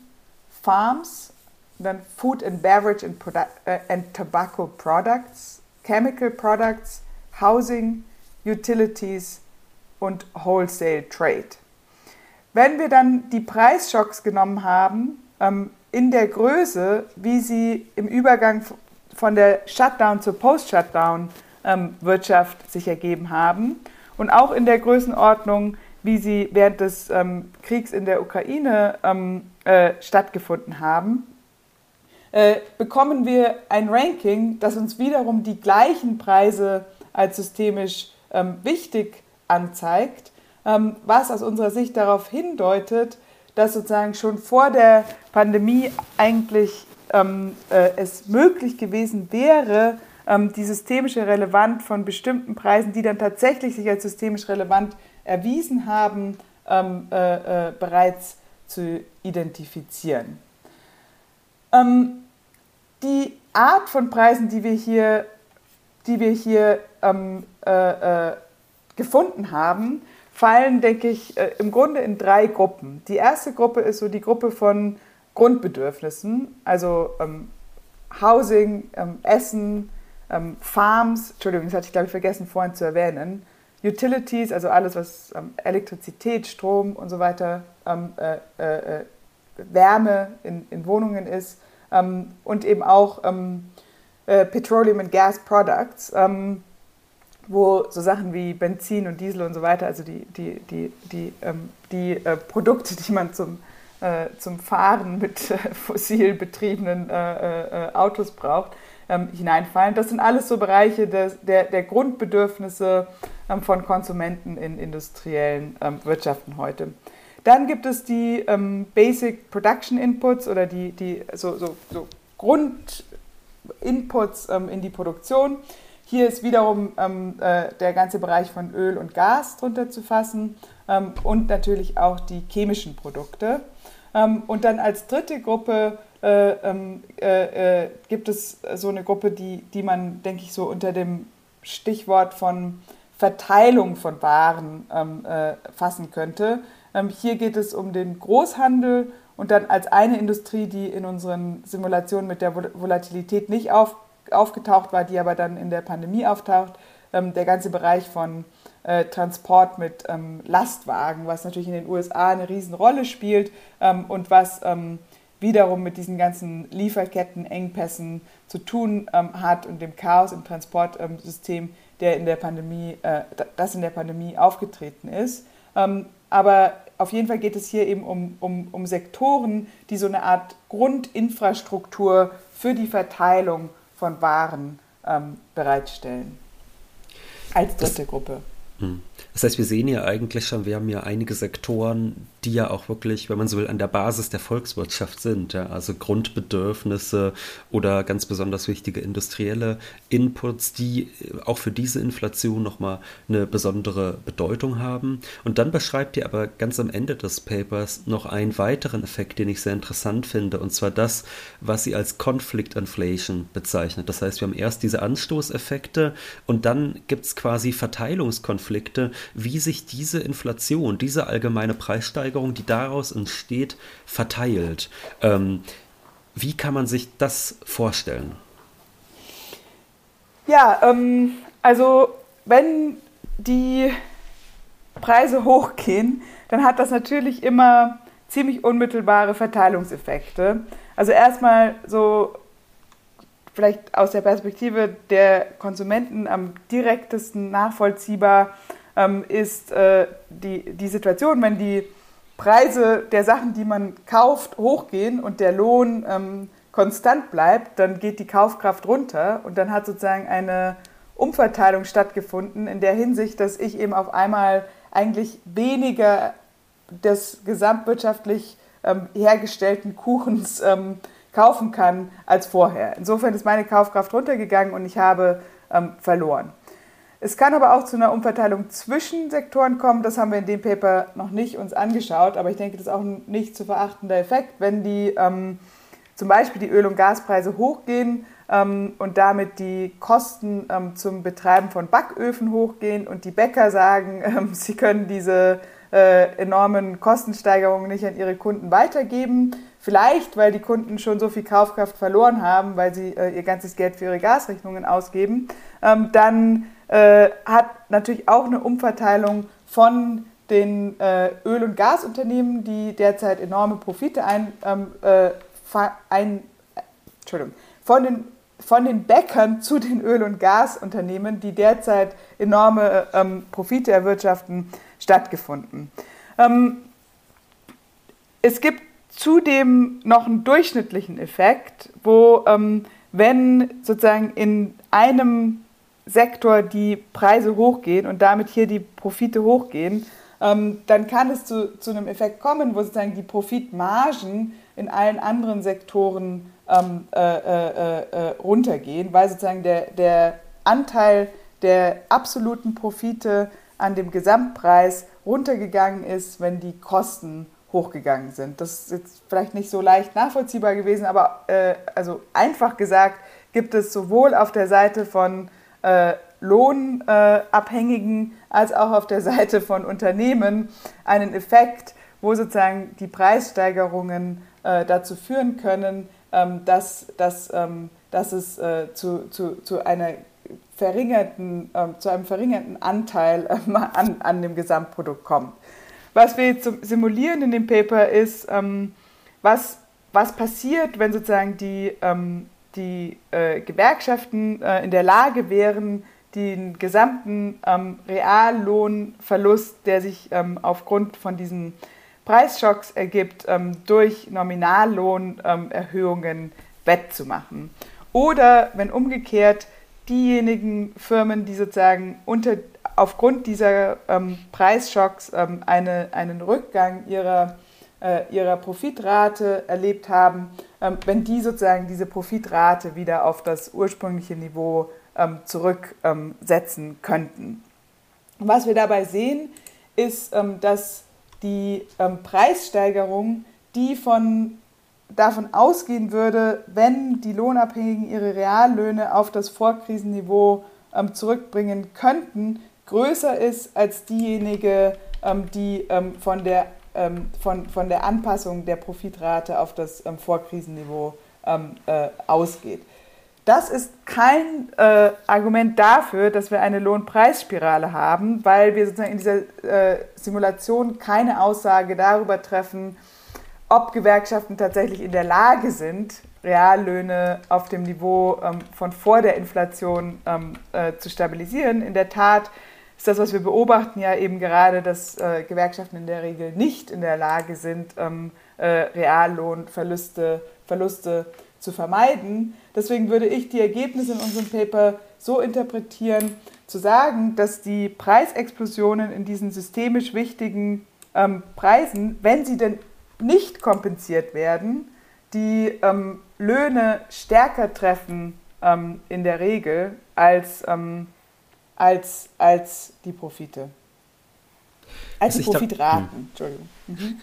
Farms, dann Food and Beverage and, äh, and Tobacco Products, Chemical Products, Housing, Utilities und Wholesale Trade. Wenn wir dann die Preisschocks genommen haben, ähm, in der Größe, wie sie im Übergang von der Shutdown zur Post-Shutdown-Wirtschaft ähm, sich ergeben haben und auch in der Größenordnung, wie sie während des ähm, Kriegs in der Ukraine ähm, äh, stattgefunden haben, äh, bekommen wir ein Ranking, das uns wiederum die gleichen Preise als systemisch ähm, wichtig anzeigt ähm, was aus unserer Sicht darauf hindeutet, dass sozusagen schon vor der Pandemie eigentlich ähm, äh, es möglich gewesen wäre, ähm, die systemische Relevanz von bestimmten Preisen, die dann tatsächlich sich als systemisch relevant erwiesen haben, ähm, äh, äh, bereits zu identifizieren. Ähm, die Art von Preisen, die wir hier, die wir hier ähm, äh, äh, gefunden haben, fallen, denke ich, äh, im Grunde in drei Gruppen. Die erste Gruppe ist so die Gruppe von Grundbedürfnissen, also ähm, Housing, ähm, Essen, ähm, Farms, Entschuldigung, das hatte ich glaube ich vergessen vorhin zu erwähnen, Utilities, also alles, was ähm, Elektrizität, Strom und so weiter, ähm, äh, äh, äh, Wärme in, in, Wohnungen ist ähm, und eben auch äh, Petroleum and Gas Products wo so Sachen wie Benzin und Diesel und so weiter, also die, die, die, die, ähm, die äh, Produkte, die man zum, äh, zum Fahren mit äh, fossil betriebenen äh, äh, Autos braucht, ähm, hineinfallen. Das sind alles so Bereiche des, der, der Grundbedürfnisse ähm, von Konsumenten in industriellen ähm, Wirtschaften heute. Dann gibt es die ähm, Basic Production Inputs oder die, die so, so, so Grundinputs ähm, in die Produktion. Hier ist wiederum ähm, äh, der ganze Bereich von Öl und Gas drunter zu fassen ähm, und natürlich auch die chemischen Produkte. Ähm, und dann als dritte Gruppe äh, ähm, äh, äh, gibt es so eine Gruppe, die, die man, denke ich, so unter dem Stichwort von Verteilung von Waren ähm, äh, fassen könnte. Ähm, hier geht es um den Großhandel und dann als eine Industrie, die in unseren Simulationen mit der Volatilität nicht auf aufgetaucht war, die aber dann in der Pandemie auftaucht. Ähm, der ganze Bereich von äh, Transport mit ähm, Lastwagen, was natürlich in den USA eine Riesenrolle spielt ähm, und was ähm, wiederum mit diesen ganzen Lieferkettenengpässen zu tun ähm, hat und dem Chaos im Transportsystem, der in der Pandemie, äh, das in der Pandemie aufgetreten ist. Ähm, aber auf jeden Fall geht es hier eben um, um, um Sektoren, die so eine Art Grundinfrastruktur für die Verteilung von Waren ähm, bereitstellen. Als dritte das, Gruppe. Hm. Das heißt, wir sehen ja eigentlich schon, wir haben ja einige Sektoren, die ja auch wirklich, wenn man so will, an der Basis der Volkswirtschaft sind. Ja? Also Grundbedürfnisse oder ganz besonders wichtige industrielle Inputs, die auch für diese Inflation nochmal eine besondere Bedeutung haben. Und dann beschreibt ihr aber ganz am Ende des Papers noch einen weiteren Effekt, den ich sehr interessant finde, und zwar das, was sie als Conflict Inflation bezeichnet. Das heißt, wir haben erst diese Anstoßeffekte und dann gibt es quasi Verteilungskonflikte, wie sich diese Inflation, diese allgemeine Preissteigerung, die daraus entsteht, verteilt. Ähm, Wie kann man sich das vorstellen? Ja, ähm, also wenn die Preise hochgehen, dann hat das natürlich immer ziemlich unmittelbare Verteilungseffekte. Also erstmal so vielleicht aus der Perspektive der Konsumenten am direktesten nachvollziehbar ähm, ist äh, die, die Situation, wenn die Preise der Sachen, die man kauft, hochgehen und der Lohn ähm, konstant bleibt, dann geht die Kaufkraft runter und dann hat sozusagen eine Umverteilung stattgefunden in der Hinsicht, dass ich eben auf einmal eigentlich weniger des gesamtwirtschaftlich ähm, hergestellten Kuchens ähm, kaufen kann als vorher. Insofern ist meine Kaufkraft runtergegangen und ich habe ähm, verloren. Es kann aber auch zu einer Umverteilung zwischen Sektoren kommen. Das haben wir in dem Paper noch nicht uns angeschaut, aber ich denke, das ist auch ein nicht zu verachtender Effekt, wenn die ähm, zum Beispiel die Öl- und Gaspreise hochgehen ähm, und damit die Kosten ähm, zum Betreiben von Backöfen hochgehen und die Bäcker sagen, ähm, sie können diese äh, enormen Kostensteigerungen nicht an ihre Kunden weitergeben. Vielleicht, weil die Kunden schon so viel Kaufkraft verloren haben, weil sie äh, ihr ganzes Geld für ihre Gasrechnungen ausgeben. Ähm, dann äh, hat natürlich auch eine Umverteilung von den äh, Öl- und Gasunternehmen, die derzeit enorme Profite ein, ähm, äh, ein Entschuldigung, von den, von den Bäckern zu den Öl- und Gasunternehmen, die derzeit enorme ähm, Profite erwirtschaften, stattgefunden. Ähm, es gibt zudem noch einen durchschnittlichen Effekt, wo ähm, wenn sozusagen in einem Sektor die Preise hochgehen und damit hier die Profite hochgehen, ähm, dann kann es zu, zu einem Effekt kommen, wo sozusagen die Profitmargen in allen anderen Sektoren ähm, äh, äh, äh, runtergehen, weil sozusagen der, der Anteil der absoluten Profite an dem Gesamtpreis runtergegangen ist, wenn die Kosten hochgegangen sind. Das ist jetzt vielleicht nicht so leicht nachvollziehbar gewesen, aber äh, also einfach gesagt gibt es sowohl auf der Seite von äh, Lohnabhängigen äh, als auch auf der Seite von Unternehmen einen Effekt, wo sozusagen die Preissteigerungen äh, dazu führen können, ähm, dass, dass, ähm, dass es äh, zu, zu, zu, einer verringerten, ähm, zu einem verringerten Anteil an, an dem Gesamtprodukt kommt. Was wir jetzt simulieren in dem Paper ist, was, was passiert, wenn sozusagen die, die äh, Gewerkschaften äh, in der Lage wären, den gesamten ähm, Reallohnverlust, der sich ähm, aufgrund von diesen Preisschocks ergibt, ähm, durch Nominallohnerhöhungen wettzumachen. Oder wenn umgekehrt diejenigen Firmen, die sozusagen unter, aufgrund dieser ähm, Preisschocks ähm, eine, einen Rückgang ihrer, äh, ihrer Profitrate erlebt haben, wenn die sozusagen diese Profitrate wieder auf das ursprüngliche Niveau ähm, zurücksetzen könnten. was wir dabei sehen, ist, ähm, dass die ähm, Preissteigerung, die von davon ausgehen würde, wenn die Lohnabhängigen ihre Reallöhne auf das Vorkrisenniveau ähm, zurückbringen könnten, größer ist als diejenige, ähm, die ähm, von, der, ähm, von, von der Anpassung der Profitrate auf das ähm, Vorkrisenniveau ähm, äh, ausgeht. Das ist kein äh, Argument dafür, dass wir eine Lohnpreisspirale haben, weil wir sozusagen in dieser äh, Simulation keine Aussage darüber treffen, ob Gewerkschaften tatsächlich in der Lage sind, Reallöhne auf dem Niveau ähm, von vor der Inflation ähm, äh, zu stabilisieren. In der Tat ist das, was wir beobachten, ja eben gerade, dass äh, Gewerkschaften in der Regel nicht in der Lage sind, ähm, äh, Reallohnverluste Verluste zu vermeiden. Deswegen würde ich die Ergebnisse in unserem Paper so interpretieren, zu sagen, dass die Preisexplosionen in diesen systemisch wichtigen ähm, Preisen, wenn sie denn nicht kompensiert werden, die ähm, Löhne stärker treffen ähm, in der Regel als, ähm, als, als die Profite. Als die Profitraten, hm. Entschuldigung. Mhm.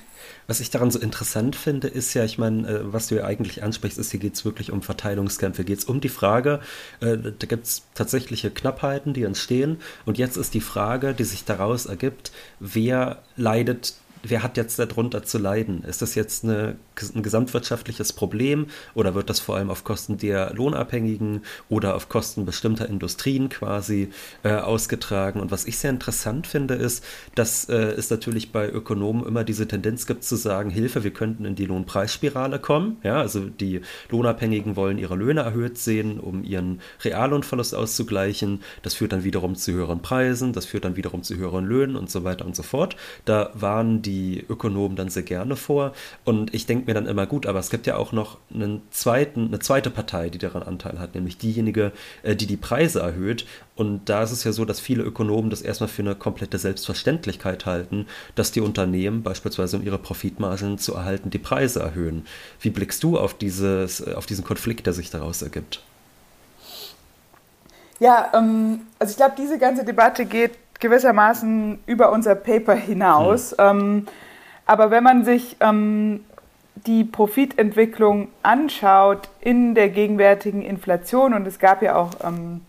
Was ich daran so interessant finde, ist ja, ich meine, äh, was du ja eigentlich ansprichst, ist, hier geht es wirklich um Verteilungskämpfe, geht es um die Frage, äh, da gibt es tatsächliche Knappheiten, die entstehen. Und jetzt ist die Frage, die sich daraus ergibt, wer leidet wer hat jetzt darunter zu leiden? Ist das jetzt eine, ein gesamtwirtschaftliches Problem oder wird das vor allem auf Kosten der Lohnabhängigen oder auf Kosten bestimmter Industrien quasi äh, ausgetragen? Und was ich sehr interessant finde, ist, dass äh, es natürlich bei Ökonomen immer diese Tendenz gibt zu sagen, Hilfe, wir könnten in die Lohnpreisspirale kommen. Ja, also die Lohnabhängigen wollen ihre Löhne erhöht sehen, um ihren Reallohnverlust auszugleichen. Das führt dann wiederum zu höheren Preisen, das führt dann wiederum zu höheren Löhnen und so weiter und so fort. Da waren die Ökonomen dann sehr gerne vor. Und ich denke mir dann immer, gut, aber es gibt ja auch noch einen zweiten, eine zweite Partei, die daran Anteil hat, nämlich diejenige, äh, die die Preise erhöht. Und da ist es ja so, dass viele Ökonomen das erstmal für eine komplette Selbstverständlichkeit halten, dass die Unternehmen beispielsweise um ihre Profitmargen zu erhalten die Preise erhöhen. Wie blickst du auf, dieses, auf diesen Konflikt, der sich daraus ergibt? Ja, ähm, also ich glaube, diese ganze Debatte geht gewissermaßen über unser Paper hinaus. Mhm. Ähm, aber wenn man sich ähm, die Profitentwicklung anschaut in der gegenwärtigen Inflation, und es gab ja auch ähm,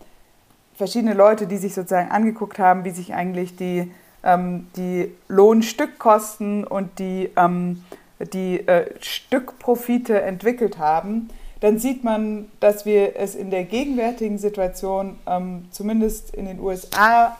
verschiedene Leute, die sich sozusagen angeguckt haben, wie sich eigentlich die, ähm, die Lohnstückkosten und die, ähm, die äh, Stückprofite entwickelt haben, dann sieht man, dass wir es in der gegenwärtigen Situation, ähm, zumindest in den USA,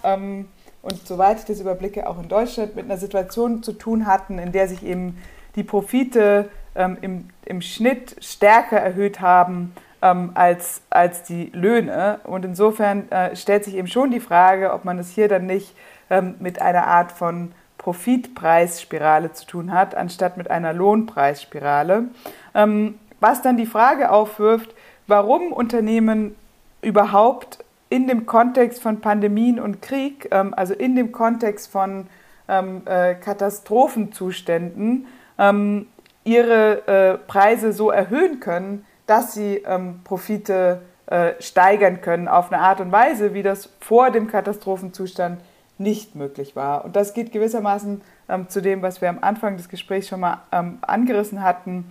und soweit ich das überblicke, auch in Deutschland mit einer Situation zu tun hatten, in der sich eben die Profite ähm, im, im Schnitt stärker erhöht haben ähm, als, als die Löhne. Und insofern äh, stellt sich eben schon die Frage, ob man es hier dann nicht ähm, mit einer Art von Profitpreisspirale zu tun hat, anstatt mit einer Lohnpreisspirale. Ähm, was dann die Frage aufwirft, warum Unternehmen überhaupt in dem Kontext von Pandemien und Krieg, ähm, also in dem Kontext von ähm, äh, Katastrophenzuständen, ähm, ihre äh, Preise so erhöhen können, dass sie ähm, Profite äh, steigern können auf eine Art und Weise, wie das vor dem Katastrophenzustand nicht möglich war. Und das geht gewissermaßen ähm, zu dem, was wir am Anfang des Gesprächs schon mal angerissen hatten,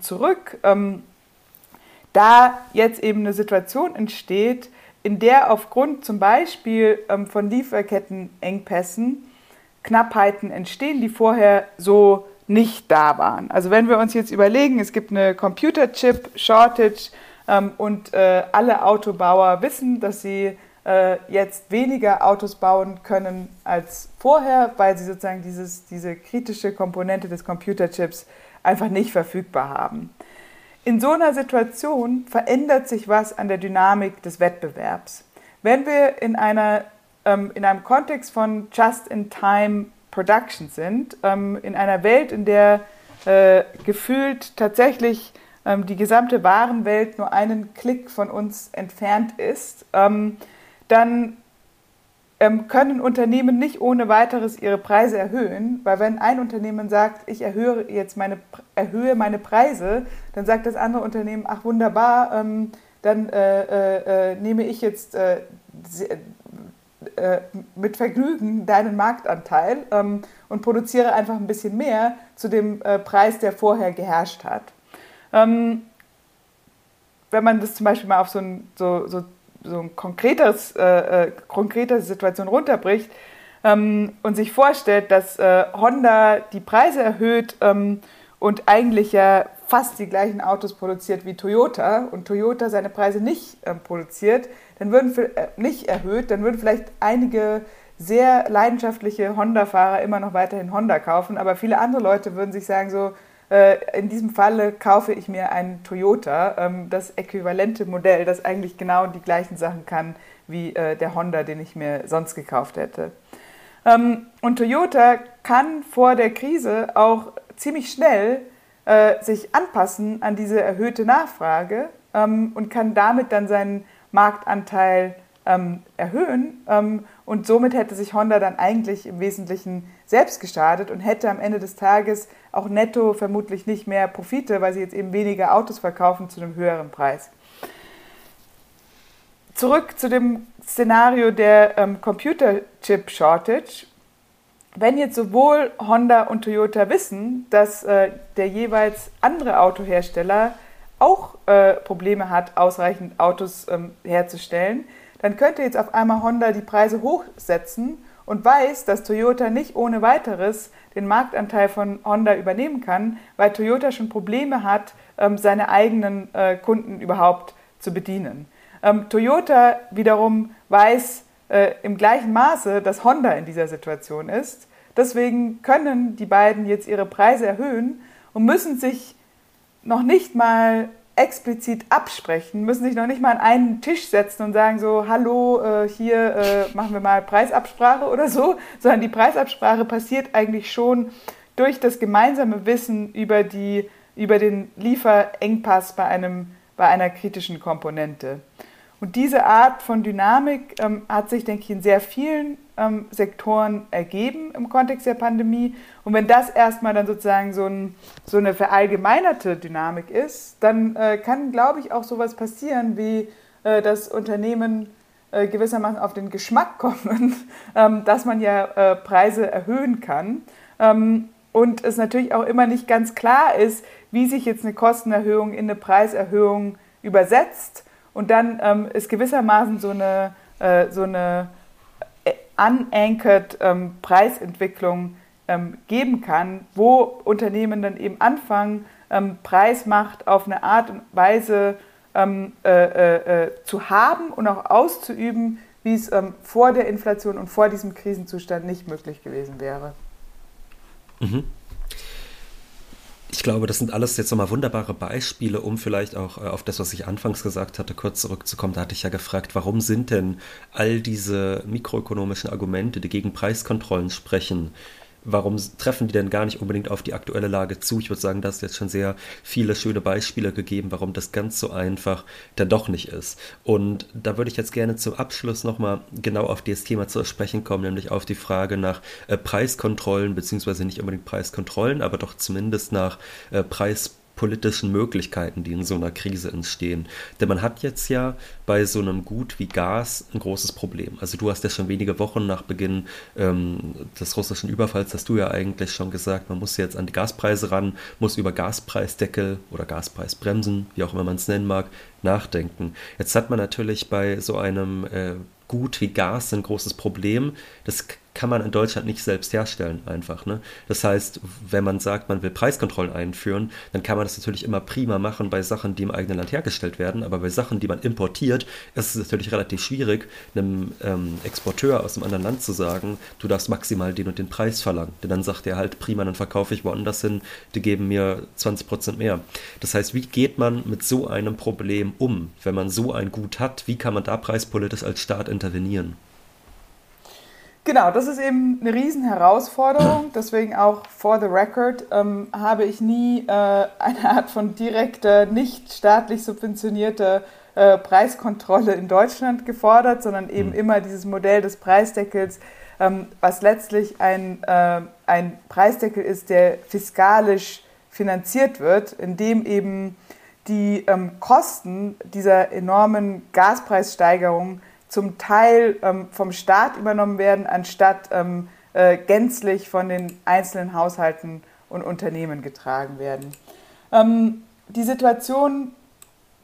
zurück. da jetzt eben eine Situation entsteht, in der aufgrund zum Beispiel ähm, von Lieferkettenengpässen Knappheiten entstehen, die vorher so nicht da waren. Also wenn wir uns jetzt überlegen, es gibt eine Computerchip-Shortage ähm, und äh, alle Autobauer wissen, dass sie äh, jetzt weniger Autos bauen können als vorher, weil sie sozusagen dieses, diese kritische Komponente des Computerchips einfach nicht verfügbar haben. In so einer Situation verändert sich was an der Dynamik des Wettbewerbs. Wenn wir in, einer, ähm, in einem Kontext von Just-in-Time Production sind, ähm, in einer Welt, in der äh, gefühlt tatsächlich ähm, die gesamte Warenwelt nur einen Klick von uns entfernt ist, ähm, dann ähm, können Unternehmen nicht ohne weiteres ihre Preise erhöhen, weil wenn ein Unternehmen sagt, ich erhöhe jetzt meine, erhöhe meine Preise, dann sagt das andere Unternehmen, ach wunderbar, ähm, dann äh, äh, äh nehme ich jetzt äh, äh, mit Vergnügen deinen Marktanteil ähm, und produziere einfach ein bisschen mehr zu dem äh, Preis, der vorher geherrscht hat. Ähm, wenn man das zum Beispiel mal auf so, ein, so, so so ein konkretes, äh, äh, konkrete Situation runterbricht ähm, und sich vorstellt, dass äh, Honda die Preise erhöht ähm, und eigentlich ja fast die gleichen Autos produziert wie Toyota und Toyota seine Preise nicht ähm, produziert, dann würden äh, nicht erhöht, dann würden vielleicht einige sehr leidenschaftliche Honda-Fahrer immer noch weiterhin Honda kaufen, aber viele andere Leute würden sich sagen so, äh, in diesem Falle kaufe ich mir einen Toyota, ähm, das äquivalente Modell, das eigentlich genau die gleichen Sachen kann wie äh, der Honda, den ich mir sonst gekauft hätte. Ähm, und Toyota kann vor der Krise auch ziemlich schnell äh, sich anpassen an diese erhöhte Nachfrage ähm, und kann damit dann seinen Marktanteil erhöhen. und somit hätte sich Honda dann eigentlich im Wesentlichen selbst gestartet und hätte am Ende des Tages auch netto vermutlich nicht mehr Profite, weil sie jetzt eben weniger Autos verkaufen zu einem höheren Preis. Zurück zu dem Szenario der ähm, Computer-Chip Shortage. Wenn jetzt sowohl Honda und Toyota wissen, dass äh, der jeweils andere Autohersteller auch äh, Probleme hat, ausreichend Autos ähm, herzustellen, dann könnte jetzt auf einmal Honda die Preise hochsetzen und weiß, dass Toyota nicht ohne weiteres den Marktanteil von Honda übernehmen kann, weil Toyota schon Probleme hat, ähm, seine eigenen äh, Kunden überhaupt zu bedienen. Ähm, Toyota wiederum weiß äh, im gleichen Maße, dass Honda in dieser Situation ist. Deswegen können die beiden jetzt ihre Preise erhöhen und müssen sich noch nicht mal explizit absprechen, müssen sich noch nicht mal an einen Tisch setzen und sagen so, hallo, äh, hier äh, machen wir mal Preisabsprache oder so, sondern die Preisabsprache passiert eigentlich schon durch das gemeinsame Wissen über, die, über den Lieferengpass bei, einem, bei einer kritischen Komponente. Und diese Art von Dynamik ähm, hat sich, denke ich, in sehr vielen ähm, Sektoren ergeben im Kontext der Pandemie. Und wenn das erstmal dann sozusagen so, ein, so eine verallgemeinerte Dynamik ist, dann äh, kann, glaube ich, auch sowas passieren, wie äh, dass Unternehmen äh, gewissermaßen auf den Geschmack kommen, ähm, dass man ja äh, Preise erhöhen kann. Ähm, und es natürlich auch immer nicht ganz klar ist, wie sich jetzt eine Kostenerhöhung in eine Preiserhöhung übersetzt und dann ähm, ist gewissermaßen so eine, äh, so eine unanchored ähm, Preisentwicklung ähm, geben kann, wo Unternehmen dann eben anfangen, ähm, Preismacht auf eine Art und Weise ähm, äh, äh, äh, zu haben und auch auszuüben, wie es ähm, vor der Inflation und vor diesem Krisenzustand nicht möglich gewesen wäre. Mhm ich glaube, das sind alles jetzt nochmal wunderbare Beispiele, um vielleicht auch äh, auf das, was ich anfangs gesagt hatte, kurz zurückzukommen. Da hatte ich ja gefragt, warum sind denn all diese mikroökonomischen Argumente, die gegen Preiskontrollen sprechen, warum treffen die denn gar nicht unbedingt auf die aktuelle Lage zu? Ich würde sagen, da hast jetzt schon sehr viele schöne Beispiele gegeben, warum das ganz so einfach dann doch nicht ist. Und da würde ich jetzt gerne zum Abschluss nochmal genau auf dieses Thema zu sprechen kommen, nämlich auf die Frage nach äh, Preiskontrollen, beziehungsweise nicht unbedingt Preiskontrollen, aber doch zumindest nach äh, Preis politischen Möglichkeiten, die in so einer Krise entstehen. Denn man hat jetzt ja bei so einem Gut wie Gas ein großes Problem. Also du hast ja schon wenige Wochen nach Beginn ähm, des russischen Überfalls, hast du ja eigentlich schon gesagt, man muss jetzt an die Gaspreise ran, muss über Gaspreisdeckel oder Gaspreisbremsen, wie auch immer man es nennen mag, nachdenken. Jetzt hat man natürlich bei so einem äh, Gut wie Gas ein großes Problem. Das kann man in Deutschland nicht selbst herstellen, einfach. Ne? Das heißt, wenn man sagt, man will Preiskontrollen einführen, dann kann man das natürlich immer prima machen bei Sachen, die im eigenen Land hergestellt werden. Aber bei Sachen, die man importiert, ist es natürlich relativ schwierig, einem ähm, Exporteur aus einem anderen Land zu sagen, du darfst maximal den und den Preis verlangen. Denn dann sagt er halt, prima, dann verkaufe ich woanders hin, die geben mir 20% mehr. Das heißt, wie geht man mit so einem Problem um, wenn man so ein Gut hat? Wie kann man da preispolitisch als Staat intervenieren? Genau, das ist eben eine Riesenherausforderung. Deswegen auch for the record ähm, habe ich nie äh, eine Art von direkter, nicht staatlich subventionierter äh, Preiskontrolle in Deutschland gefordert, sondern eben mhm. immer dieses Modell des Preisdeckels, ähm, was letztlich ein, äh, ein Preisdeckel ist, der fiskalisch finanziert wird, indem eben die ähm, Kosten dieser enormen Gaspreissteigerung zum Teil ähm, vom Staat übernommen werden, anstatt ähm, äh, gänzlich von den einzelnen Haushalten und Unternehmen getragen werden. Ähm, die Situation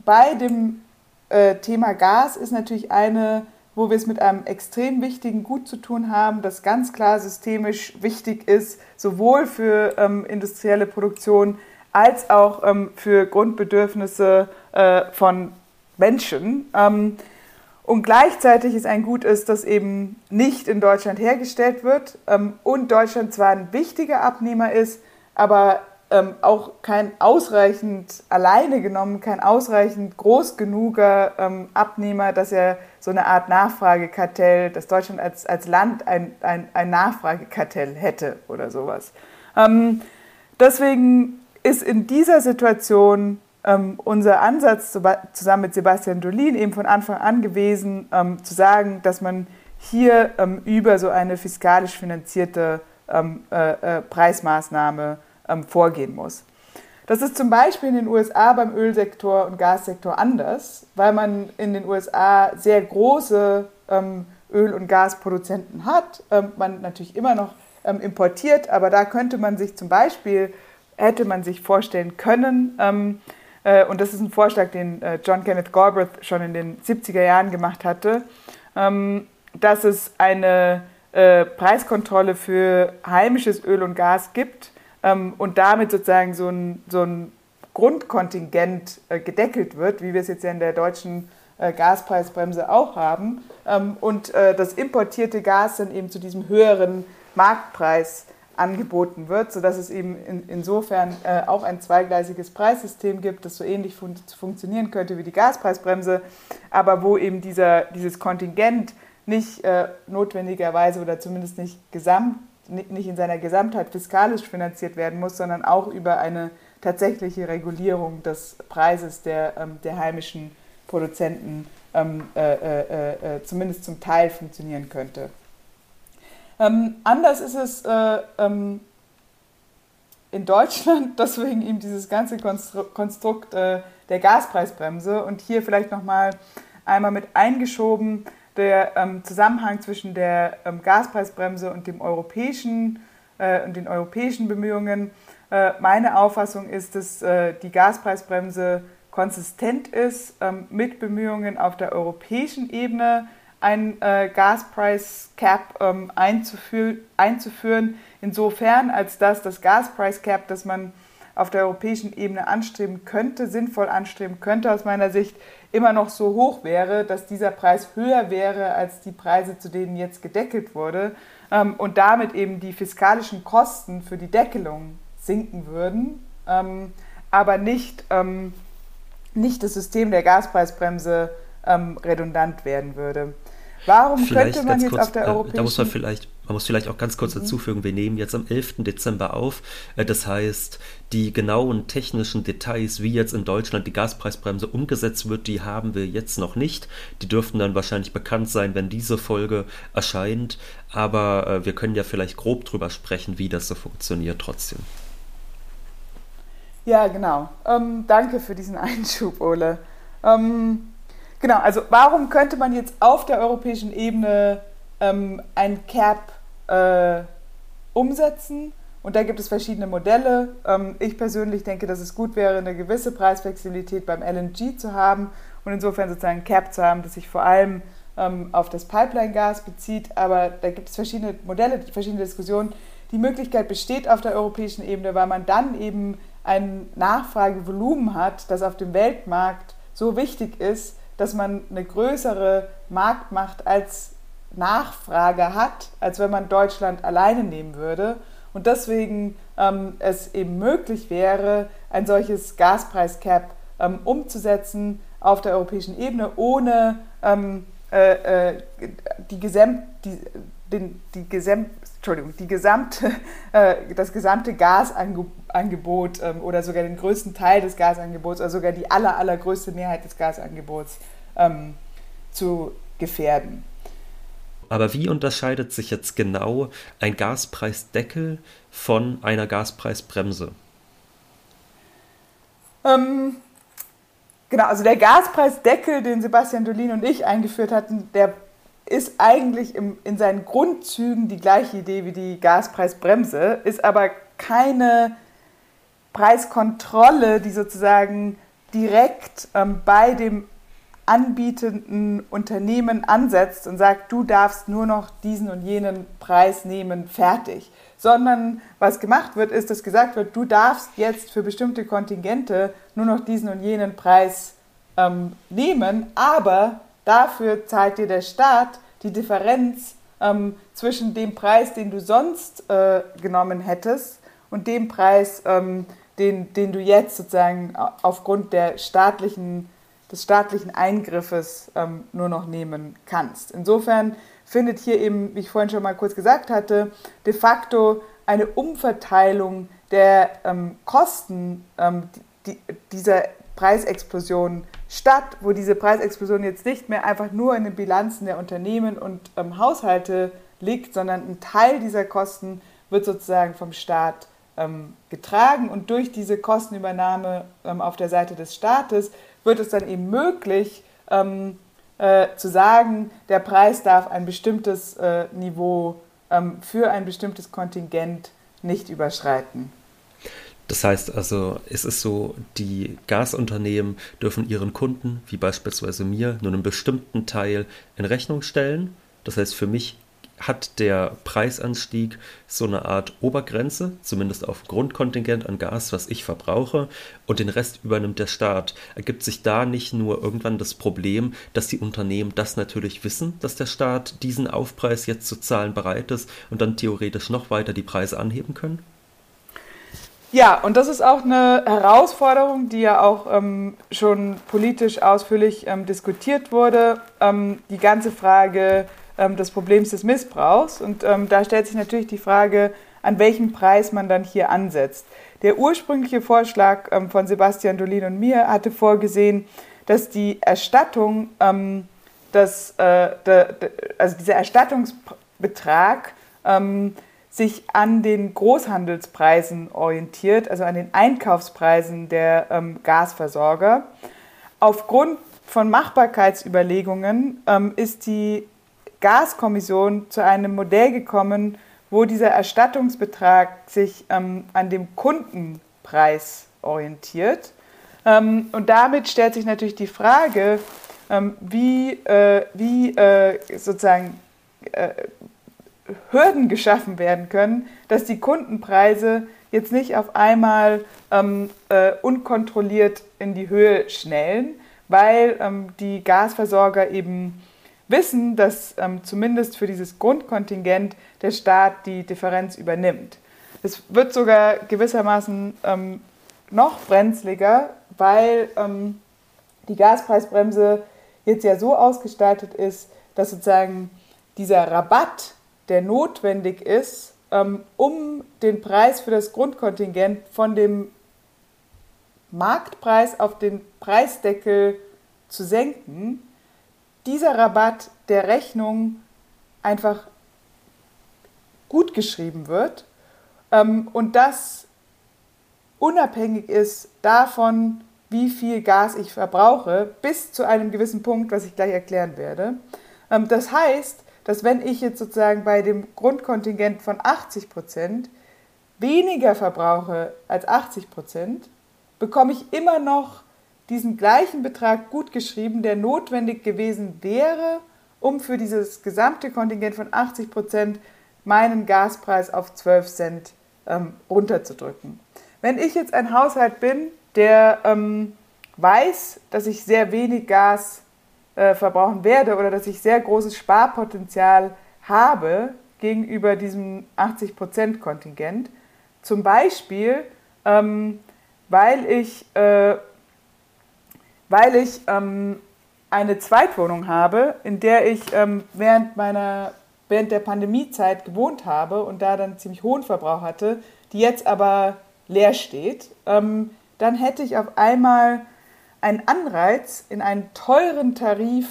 bei dem äh, Thema Gas ist natürlich eine, wo wir es mit einem extrem wichtigen Gut zu tun haben, das ganz klar systemisch wichtig ist, sowohl für ähm, industrielle Produktion als auch ähm, für Grundbedürfnisse äh, von Menschen. Ähm, und gleichzeitig ist ein Gut ist, das eben nicht in Deutschland hergestellt wird ähm, und Deutschland zwar ein wichtiger Abnehmer ist, aber ähm, auch kein ausreichend alleine genommen, kein ausreichend groß genuger ähm, Abnehmer, dass er so eine Art Nachfragekartell, dass Deutschland als, als Land ein, ein, ein Nachfragekartell hätte oder sowas. Ähm, deswegen ist in dieser Situation ähm, unser Ansatz zusammen mit Sebastian Dolin eben von Anfang an gewesen, ähm, zu sagen, dass man hier ähm, über so eine fiskalisch finanzierte ähm, äh, äh, Preismaßnahme ähm, vorgehen muss. Das ist zum Beispiel in den USA beim Ölsektor und Gassektor anders, weil man in den USA sehr große ähm, Öl- und Gasproduzenten hat. man natürlich immer noch importiert, aber da könnte man sich zum Beispiel, hätte man sich vorstellen können, und das ist ein Vorschlag, den äh, John Kenneth Galbraith schon in den 70er Jahren gemacht hatte, ähm, dass es eine äh, Preiskontrolle für heimisches Öl und Gas gibt ähm, und damit sozusagen so ein, so ein Grundkontingent äh, gedeckelt wird, wie wir es jetzt ja in der deutschen äh, Gaspreisbremse auch haben, ähm, und äh, das importierte Gas dann eben zu diesem höheren Marktpreis angeboten wird, sodass es eben in, insofern äh, auch ein zweigleisiges Preissystem gibt, das so ähnlich fun funktionieren könnte wie die Gaspreisbremse, aber wo eben dieser, dieses Kontingent nicht äh, notwendigerweise oder zumindest nicht, gesamt, nicht in seiner Gesamtheit fiskalisch finanziert werden muss, sondern auch über eine tatsächliche Regulierung des Preises der, ähm, der heimischen Produzenten ähm, äh, äh, äh, zumindest zum Teil funktionieren könnte. Ähm, anders ist es äh, ähm, in Deutschland, deswegen eben dieses ganze Konstru Konstrukt äh, der Gaspreisbremse und hier vielleicht nochmal einmal mit eingeschoben der ähm, Zusammenhang zwischen der ähm, Gaspreisbremse und dem europäischen äh, und den europäischen Bemühungen. meine Auffassung ist, dass die Gaspreisbremse konsistent ist ähm, mit Bemühungen auf der europäischen Ebene ein äh, Gaspreis Cap ähm, einzufü einzuführen, insofern als dass das Gaspreis Cap, das man auf der europäischen Ebene anstreben könnte, sinnvoll anstreben könnte, aus meiner Sicht immer noch so hoch wäre, dass dieser Preis höher wäre als die Preise, zu denen jetzt gedeckelt wurde ähm, und damit eben die fiskalischen Kosten für die Deckelung sinken würden, ähm, aber nicht ähm, nicht das System der Gaspreisbremse ähm, redundant werden würde. Warum vielleicht könnte man jetzt kurz, auf der europäischen... Äh, da muss man vielleicht, man muss vielleicht auch ganz kurz mhm. dazu fügen, wir nehmen jetzt am 11. Dezember auf. Äh, das heißt, die genauen technischen Details, wie jetzt in Deutschland die Gaspreisbremse umgesetzt wird, die haben wir jetzt noch nicht. Die dürften dann wahrscheinlich bekannt sein, wenn diese Folge erscheint. Aber äh, wir können ja vielleicht grob drüber sprechen, wie das so funktioniert trotzdem. Ja, genau. Ähm, danke für diesen Einschub, Ole. Ähm, genau, also warum könnte man jetzt auf der europäischen Ebene ähm, ein Cap äh, umsetzen? Und da gibt es verschiedene Modelle. Ähm, ich persönlich denke, dass es gut wäre, eine gewisse Preisflexibilität beim LNG zu haben und insofern sozusagen ein Cap zu haben, das sich vor allem ähm, auf das Pipeline-Gas bezieht. Aber da gibt es verschiedene Modelle, verschiedene Diskussionen. Die Möglichkeit besteht auf der europäischen Ebene, weil man dann eben ein Nachfragevolumen hat, das auf dem Weltmarkt so wichtig ist, dass man eine größere Marktmacht als Nachfrage hat, als wenn man Deutschland alleine nehmen würde. Und deswegen ähm, es eben möglich wäre, ein solches Gaspreiscap ähm, umzusetzen auf der europäischen Ebene, ohne ähm, äh, äh, die, Gesamt, die, den, die, Gesamt, Entschuldigung, die gesamte, äh, das gesamte Gasangebot ähm, oder sogar den größten Teil des Gasangebots oder sogar die aller, allergrößte Mehrheit des Gasangebots ähm, zu gefährden. Aber wie unterscheidet sich jetzt genau ein Gaspreisdeckel von einer Gaspreisbremse? Ähm, genau, also der Gaspreisdeckel, den Sebastian Dolin und ich eingeführt hatten, der ist eigentlich im, in seinen Grundzügen die gleiche Idee wie die Gaspreisbremse, ist aber keine Preiskontrolle, die sozusagen direkt ähm, bei dem anbietenden Unternehmen ansetzt und sagt, du darfst nur noch diesen und jenen Preis nehmen, fertig. Sondern was gemacht wird, ist, dass gesagt wird, du darfst jetzt für bestimmte Kontingente nur noch diesen und jenen Preis ähm, nehmen, aber Dafür zahlt dir der Staat die Differenz ähm, zwischen dem Preis, den du sonst äh, genommen hättest, und dem Preis, ähm, den, den du jetzt sozusagen aufgrund der staatlichen, des staatlichen Eingriffes ähm, nur noch nehmen kannst. Insofern findet hier eben, wie ich vorhin schon mal kurz gesagt hatte, de facto eine Umverteilung der ähm, Kosten ähm, die, dieser Preisexplosion statt, wo diese Preisexplosion jetzt nicht mehr einfach nur in den Bilanzen der Unternehmen und ähm, Haushalte liegt, sondern ein Teil dieser Kosten wird sozusagen vom Staat ähm, getragen und durch diese Kostenübernahme ähm, auf der Seite des Staates wird es dann eben möglich ähm, äh, zu sagen, der Preis darf ein bestimmtes äh, Niveau ähm, für ein bestimmtes Kontingent nicht überschreiten. Das heißt also, es ist so, die Gasunternehmen dürfen ihren Kunden, wie beispielsweise mir, nur einen bestimmten Teil in Rechnung stellen. Das heißt, für mich hat der Preisanstieg so eine Art Obergrenze, zumindest auf Grundkontingent an Gas, was ich verbrauche, und den Rest übernimmt der Staat. Ergibt sich da nicht nur irgendwann das Problem, dass die Unternehmen das natürlich wissen, dass der Staat diesen Aufpreis jetzt zu zahlen bereit ist und dann theoretisch noch weiter die Preise anheben können? Ja, und das ist auch eine Herausforderung, die ja auch ähm, schon politisch ausführlich ähm, diskutiert wurde. Ähm, die ganze Frage ähm, des Problems des Missbrauchs. Und ähm, da stellt sich natürlich die Frage, an welchem Preis man dann hier ansetzt. Der ursprüngliche Vorschlag ähm, von Sebastian Dolin und mir hatte vorgesehen, dass die Erstattung, das, äh, de, de, also dieser Erstattungsbetrag, sich an den Großhandelspreisen orientiert, also an den Einkaufspreisen der ähm, Gasversorger. Aufgrund von Machbarkeitsüberlegungen ähm, ist die Gaskommission zu einem Modell gekommen, wo dieser Erstattungsbetrag sich ähm, an dem Kundenpreis orientiert. Ähm, und damit stellt sich natürlich die Frage, ähm, wie, äh, wie äh, sozusagen äh, Hürden geschaffen werden können, dass die Kundenpreise jetzt nicht auf einmal ähm, äh, unkontrolliert in die Höhe schnellen, weil ähm, die Gasversorger eben wissen, dass ähm, zumindest für dieses Grundkontingent der Staat die Differenz übernimmt. Es wird sogar gewissermaßen ähm, noch brenzliger, weil ähm, die Gaspreisbremse jetzt ja so ausgestaltet ist, dass sozusagen dieser Rabatt der notwendig ist, ähm, um den Preis für das Grundkontingent von dem Marktpreis auf den Preisdeckel zu senken, dieser Rabatt der Rechnung einfach gut geschrieben wird ähm, und das unabhängig ist davon, wie viel Gas ich verbrauche, bis zu einem gewissen Punkt, was ich gleich erklären werde. Ähm, das heißt, dass wenn ich jetzt sozusagen bei dem Grundkontingent von 80 Prozent weniger verbrauche als 80 Prozent, bekomme ich immer noch diesen gleichen Betrag gut geschrieben, der notwendig gewesen wäre, um für dieses gesamte Kontingent von 80 Prozent meinen Gaspreis auf 12 Cent ähm, runterzudrücken. Wenn ich jetzt ein Haushalt bin, der ähm, weiß, dass ich sehr wenig Gas äh, verbrauchen werde oder dass ich sehr großes Sparpotenzial habe gegenüber diesem 80%-Kontingent. Zum Beispiel, ähm, weil ich, äh, weil ich ähm, eine Zweitwohnung habe, in der ich ähm, während meiner während der Pandemiezeit gewohnt habe und da dann ziemlich hohen Verbrauch hatte, die jetzt aber leer steht, ähm, dann hätte ich auf einmal ein Anreiz, in einen teuren Tarif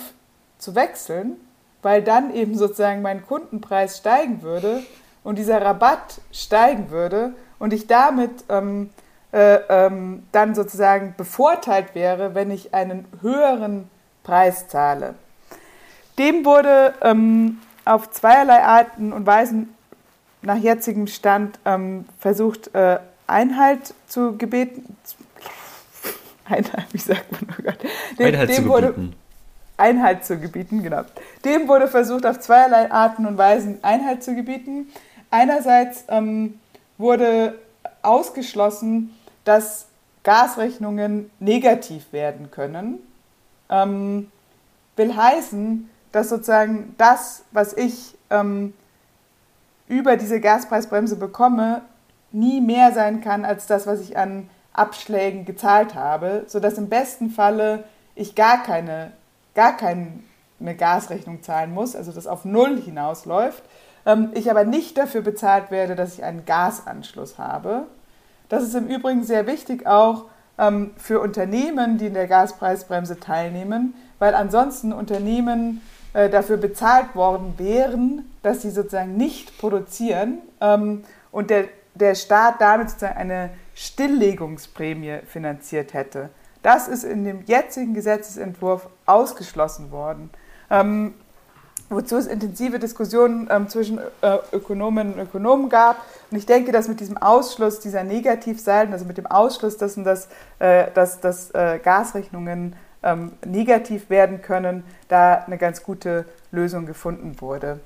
zu wechseln, weil dann eben sozusagen mein Kundenpreis steigen würde und dieser Rabatt steigen würde und ich damit ähm, äh, ähm, dann sozusagen bevorteilt wäre, wenn ich einen höheren Preis zahle. Dem wurde ähm, auf zweierlei Arten und Weisen nach jetzigem Stand ähm, versucht, äh, Einhalt zu gebeten, Einhalt, wie sagt man, oh Gott. Dem, Einhalt dem zu wurde, gebieten. Einhalt zu gebieten, genau. Dem wurde versucht, auf zweierlei Arten und Weisen Einhalt zu gebieten. Einerseits ähm, wurde ausgeschlossen, dass Gasrechnungen negativ werden können. Ähm, will heißen, dass sozusagen das, was ich ähm, über diese Gaspreisbremse bekomme, nie mehr sein kann als das, was ich an Abschlägen gezahlt habe, sodass im besten Falle ich gar keine, gar keine Gasrechnung zahlen muss, also das auf Null hinausläuft, ähm, ich aber nicht dafür bezahlt werde, dass ich einen Gasanschluss habe. Das ist im Übrigen sehr wichtig auch ähm, für Unternehmen, die in der Gaspreisbremse teilnehmen, weil ansonsten Unternehmen äh, dafür bezahlt worden wären, dass sie sozusagen nicht produzieren ähm, und der, der Staat damit sozusagen eine Stilllegungsprämie finanziert hätte. Das ist in dem jetzigen Gesetzesentwurf ausgeschlossen worden. Ähm, wozu es intensive Diskussionen ähm, zwischen äh, Ökonominnen und Ökonomen gab. Und ich denke, dass mit diesem Ausschluss dieser Negativseiten, also mit dem Ausschluss dessen, dass, äh, dass, dass äh, Gasrechnungen ähm, negativ werden können, da eine ganz gute Lösung gefunden wurde.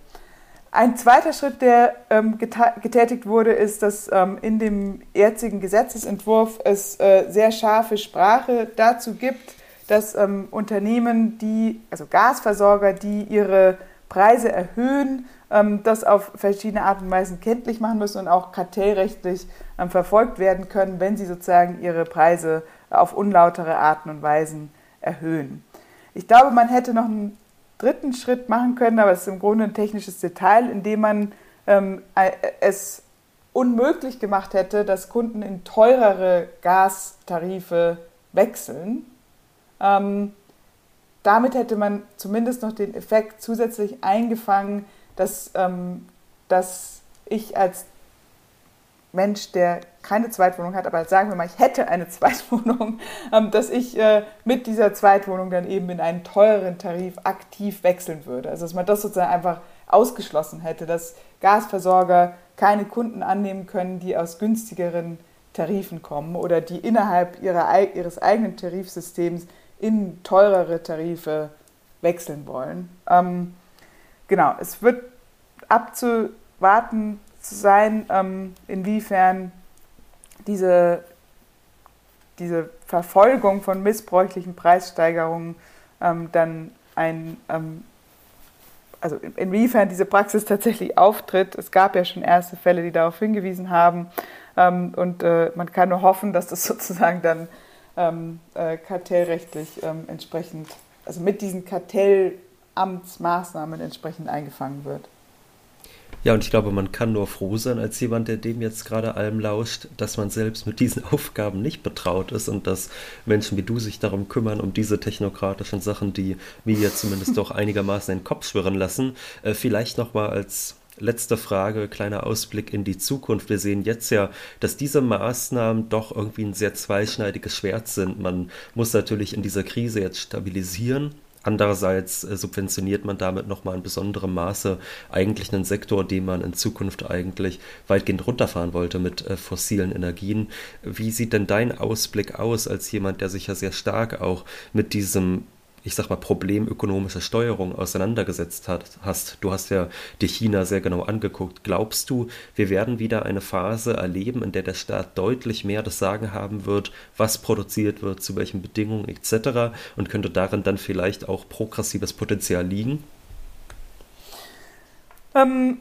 Ein zweiter Schritt, der ähm, getätigt wurde, ist, dass ähm, in dem jetzigen Gesetzesentwurf es äh, sehr scharfe Sprache dazu gibt, dass ähm, Unternehmen, die, also Gasversorger, die ihre Preise erhöhen, ähm, das auf verschiedene Arten und Weisen kenntlich machen müssen und auch kartellrechtlich ähm, verfolgt werden können, wenn sie sozusagen ihre Preise auf unlautere Arten und Weisen erhöhen. Ich glaube, man hätte noch einen dritten Schritt machen können, aber es ist im Grunde ein technisches Detail, indem man ähm, äh, es unmöglich gemacht hätte, dass Kunden in teurere Gastarife wechseln. Ähm, damit hätte man zumindest noch den Effekt zusätzlich eingefangen, dass, ähm, dass ich als Mensch, der keine Zweitwohnung hat, aber sagen wir mal, ich hätte eine Zweitwohnung, ähm, dass ich äh, mit dieser Zweitwohnung dann eben in einen teureren Tarif aktiv wechseln würde. Also dass man das sozusagen einfach ausgeschlossen hätte, dass Gasversorger keine Kunden annehmen können, die aus günstigeren Tarifen kommen oder die innerhalb ihrer, ihres eigenen Tarifsystems in teurere Tarife wechseln wollen. Ähm, genau, es wird abzuwarten sein, ähm, inwiefern diese, diese Verfolgung von missbräuchlichen Preissteigerungen ähm, dann ein, ähm, also inwiefern diese Praxis tatsächlich auftritt. Es gab ja schon erste Fälle, die darauf hingewiesen haben. Ähm, und äh, man kann nur hoffen, dass das sozusagen dann ähm, äh, kartellrechtlich ähm, entsprechend, also mit diesen Kartellamtsmaßnahmen entsprechend eingefangen wird. Ja, und ich glaube, man kann nur froh sein als jemand, der dem jetzt gerade allem lauscht, dass man selbst mit diesen Aufgaben nicht betraut ist und dass Menschen wie du sich darum kümmern, um diese technokratischen Sachen, die mir jetzt zumindest doch einigermaßen in den Kopf schwirren lassen. Äh, vielleicht nochmal als letzte Frage, kleiner Ausblick in die Zukunft. Wir sehen jetzt ja, dass diese Maßnahmen doch irgendwie ein sehr zweischneidiges Schwert sind. Man muss natürlich in dieser Krise jetzt stabilisieren Andererseits äh, subventioniert man damit nochmal in besonderem Maße eigentlich einen Sektor, den man in Zukunft eigentlich weitgehend runterfahren wollte mit äh, fossilen Energien. Wie sieht denn dein Ausblick aus als jemand, der sich ja sehr stark auch mit diesem ich sag mal, Problem ökonomischer Steuerung auseinandergesetzt hat, hast. Du hast ja die China sehr genau angeguckt. Glaubst du, wir werden wieder eine Phase erleben, in der der Staat deutlich mehr das Sagen haben wird, was produziert wird, zu welchen Bedingungen etc. und könnte darin dann vielleicht auch progressives Potenzial liegen? Ähm,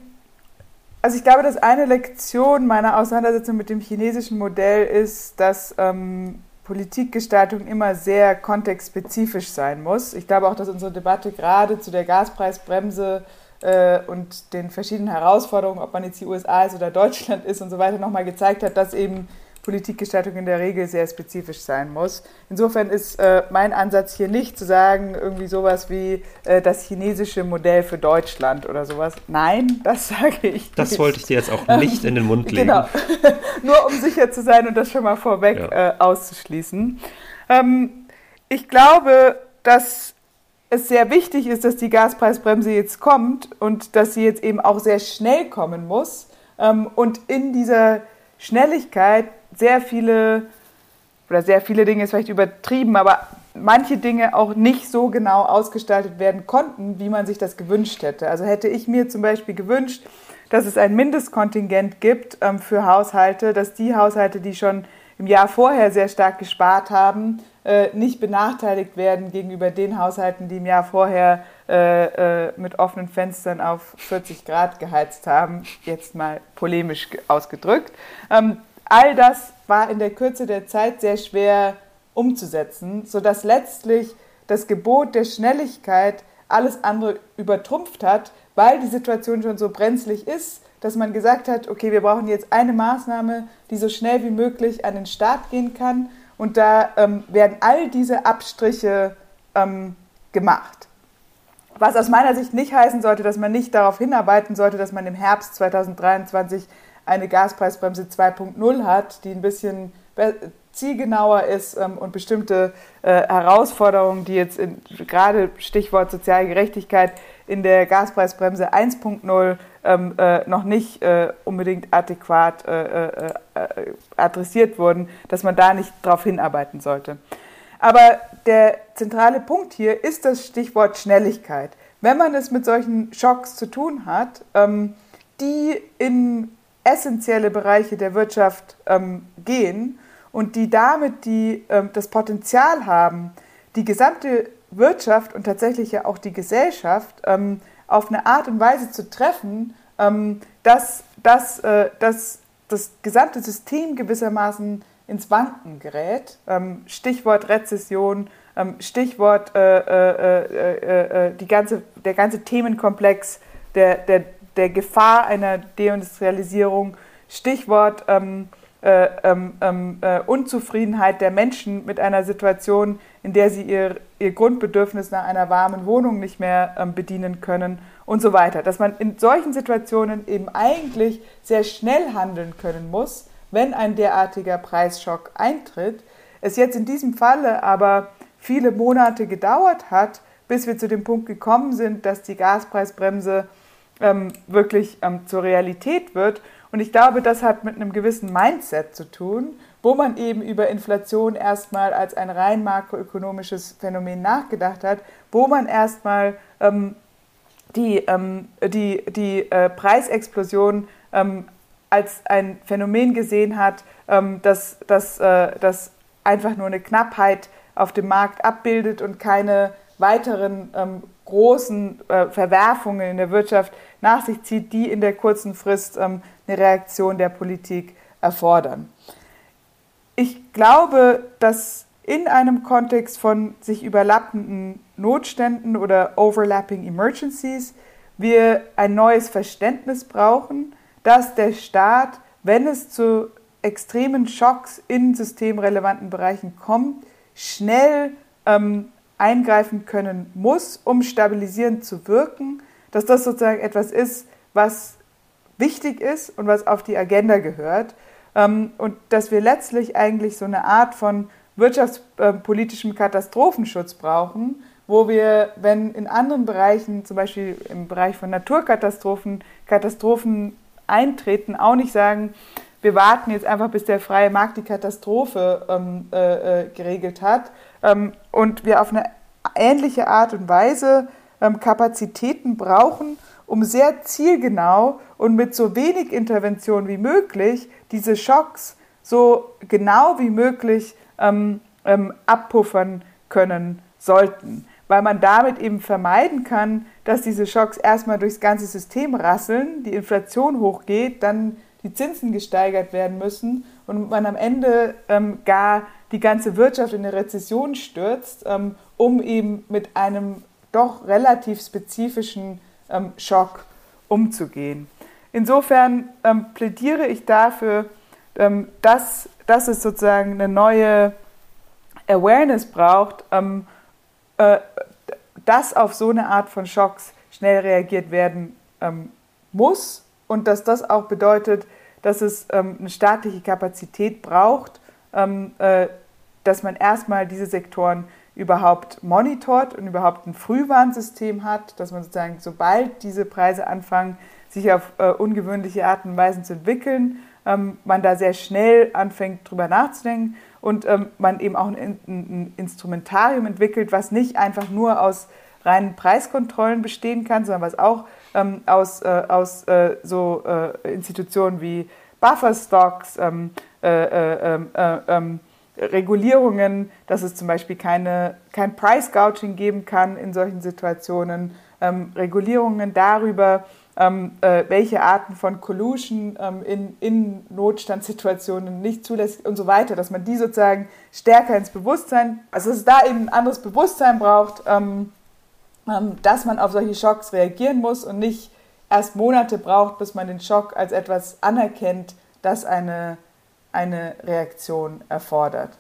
also ich glaube, dass eine Lektion meiner Auseinandersetzung mit dem chinesischen Modell ist, dass ähm, Politikgestaltung immer sehr kontextspezifisch sein muss. Ich glaube auch, dass unsere Debatte gerade zu der Gaspreisbremse äh, und den verschiedenen Herausforderungen, ob man jetzt die USA ist oder Deutschland ist und so weiter, nochmal gezeigt hat, dass eben Politikgestaltung in der Regel sehr spezifisch sein muss. Insofern ist äh, mein Ansatz hier nicht zu sagen, irgendwie sowas wie äh, das chinesische Modell für Deutschland oder sowas. Nein, das sage ich nicht. Das wollte ich dir jetzt auch nicht in den Mund legen. Genau, nur um sicher zu sein und das schon mal vorweg ja. äh, auszuschließen. Ähm, ich glaube, dass es sehr wichtig ist, dass die Gaspreisbremse jetzt kommt und dass sie jetzt eben auch sehr schnell kommen muss. Ähm, und in dieser Schnelligkeit sehr viele, oder sehr viele Dinge ist vielleicht übertrieben, aber manche Dinge auch nicht so genau ausgestaltet werden konnten, wie man sich das gewünscht hätte. Also hätte ich mir zum Beispiel gewünscht, dass es ein Mindestkontingent gibt ähm, für Haushalte, dass die Haushalte, die schon im Jahr vorher sehr stark gespart haben, äh, nicht benachteiligt werden gegenüber den Haushalten, die im Jahr vorher äh, äh, mit offenen Fenstern auf 40 Grad geheizt haben, jetzt mal polemisch ausgedrückt. Ähm, all das war in der Kürze der Zeit sehr schwer umzusetzen, sodass letztlich das Gebot der Schnelligkeit alles andere übertrumpft hat, weil die Situation schon so brenzlig ist, dass man gesagt hat, okay, wir brauchen jetzt eine Maßnahme, die so schnell wie möglich an den Start gehen kann. Und da ähm, werden all diese Abstriche ähm, gemacht. Was aus meiner Sicht nicht heißen sollte, dass man nicht darauf hinarbeiten sollte, dass man im Herbst 2023 eine Gaspreisbremse 2.0 hat, die ein bisschen zielgenauer ist ähm, und bestimmte äh, Herausforderungen, die jetzt in, gerade Stichwort soziale Gerechtigkeit in der Gaspreisbremse 1.0 ähm, äh, noch nicht äh, unbedingt adäquat äh, äh, äh, adressiert wurden, dass man da nicht darauf hinarbeiten sollte. Aber der zentrale Punkt hier ist das Stichwort Schnelligkeit. wenn man es mit solchen Schocks zu tun hat, ähm, die in essentielle Bereiche der Wirtschaft ähm, gehen und die damit die, ähm, das Potenzial haben, die gesamte Wirtschaft und tatsächlich ja auch die Gesellschaft ähm, auf eine Art und Weise zu treffen, ähm, dass, dass, äh, dass das gesamte System gewissermaßen ins Wanken gerät. Ähm, Stichwort Rezession, ähm, Stichwort äh, äh, äh, äh, die ganze, der ganze Themenkomplex der, der, der Gefahr einer Deindustrialisierung, Stichwort ähm, äh, ähm, ähm, äh, Unzufriedenheit der Menschen mit einer Situation, in der sie ihr, ihr Grundbedürfnis nach einer warmen Wohnung nicht mehr ähm, bedienen können und so weiter. Dass man in solchen Situationen eben eigentlich sehr schnell handeln können muss, wenn ein derartiger Preisschock eintritt. Es jetzt in diesem Falle aber viele Monate gedauert hat, bis wir zu dem Punkt gekommen sind, dass die Gaspreisbremse ähm, wirklich ähm, zur Realität wird. Und ich glaube, das hat mit einem gewissen Mindset zu tun, wo man eben über Inflation erstmal als ein rein makroökonomisches Phänomen nachgedacht hat, wo man erstmal ähm, die, ähm, die, die äh, Preisexplosion ähm, als ein Phänomen gesehen hat, ähm, das, das, äh, das einfach nur eine Knappheit auf dem Markt abbildet und keine weiteren ähm, großen äh, Verwerfungen in der Wirtschaft nach sich zieht, die in der kurzen Frist ähm, eine Reaktion der Politik erfordern. Ich glaube, dass in einem Kontext von sich überlappenden Notständen oder overlapping emergencies wir ein neues Verständnis brauchen, dass der Staat, wenn es zu extremen Schocks in systemrelevanten Bereichen kommt, schnell ähm, eingreifen können muss, um stabilisierend zu wirken, dass das sozusagen etwas ist, was wichtig ist und was auf die Agenda gehört. Ähm, und dass wir letztlich eigentlich so eine Art von wirtschaftspolitischem Katastrophenschutz brauchen, wo wir, wenn in anderen Bereichen, zum Beispiel im Bereich von Naturkatastrophen, Katastrophen eintreten, auch nicht sagen, wir warten jetzt einfach, bis der freie Markt die Katastrophe ähm, äh, äh geregelt hat ähm, und wir auf eine ähnliche Art und Weise ähm, Kapazitäten brauchen, um sehr zielgenau und mit so wenig Intervention wie möglich diese Schocks so genau wie möglich ähm, ähm, abpuffern können sollten, weil man damit eben vermeiden kann, dass diese Schocks erstmal durchs ganze System rasseln, die Inflation hochgeht, dann die Zinsen gesteigert werden müssen und man am Ende ähm, gar die ganze Wirtschaft in eine Rezession stürzt, ähm, um eben mit einem doch relativ spezifischen ähm, Schock umzugehen. Insofern ähm, plädiere ich dafür, dass, dass es sozusagen eine neue Awareness braucht, äh, dass auf so eine Art von Schocks schnell reagiert werden muss und dass das auch bedeutet, dass es eine staatliche Kapazität braucht, äh, dass man erstmal diese Sektoren überhaupt monitort und überhaupt ein Frühwarnsystem hat, dass man sozusagen, sobald diese Preise anfangen, sich auf äh, ungewöhnliche Arten und Weisen zu entwickeln, ähm, man da sehr schnell anfängt, drüber nachzudenken und ähm, man eben auch ein, ein, Instrumentarium entwickelt, was nicht einfach nur aus reinen Preiskontrollen bestehen kann, sondern was auch ähm, aus, äh, aus äh, so äh, Institutionen wie Bufferstocks, ähm, Regulierungen, dass es zum Beispiel keine, kein Price Gouging geben kann in solchen Situationen, ähm, Regulierungen darüber, ähm, äh, welche Arten von Collusion ähm, in, in Notstandssituationen nicht zulässig und so weiter, dass man die sozusagen stärker ins Bewusstsein, also dass es da eben ein anderes Bewusstsein braucht, ähm, ähm, dass man auf solche Schocks reagieren muss und nicht erst Monate braucht, bis man den Schock als etwas anerkennt, das eine eine Reaktion erfordert.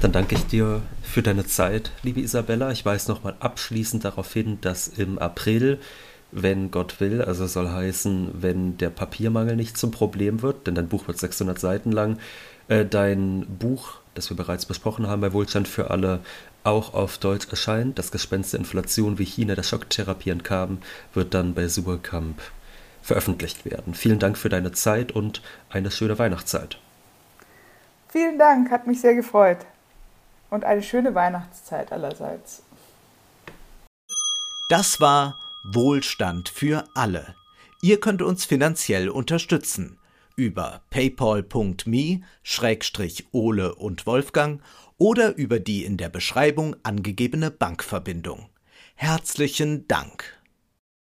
Dann danke ich dir für deine Zeit, liebe Isabella. Ich weise nochmal abschließend darauf hin, dass im April, wenn Gott will, also soll heißen, wenn der Papiermangel nicht zum Problem wird, denn dein Buch wird 600 Seiten lang, äh, dein Buch, das wir bereits besprochen haben bei Wohlstand für alle, auch auf Deutsch erscheint. Das Gespenst der Inflation, wie China der Schocktherapie entkam, wird dann bei Surkamp veröffentlicht werden. Vielen Dank für deine Zeit und eine schöne Weihnachtszeit. Vielen Dank, hat mich sehr gefreut. Und eine schöne Weihnachtszeit allerseits. Das war Wohlstand für alle. Ihr könnt uns finanziell unterstützen über paypal.me-ole und Wolfgang oder über die in der Beschreibung angegebene Bankverbindung. Herzlichen Dank.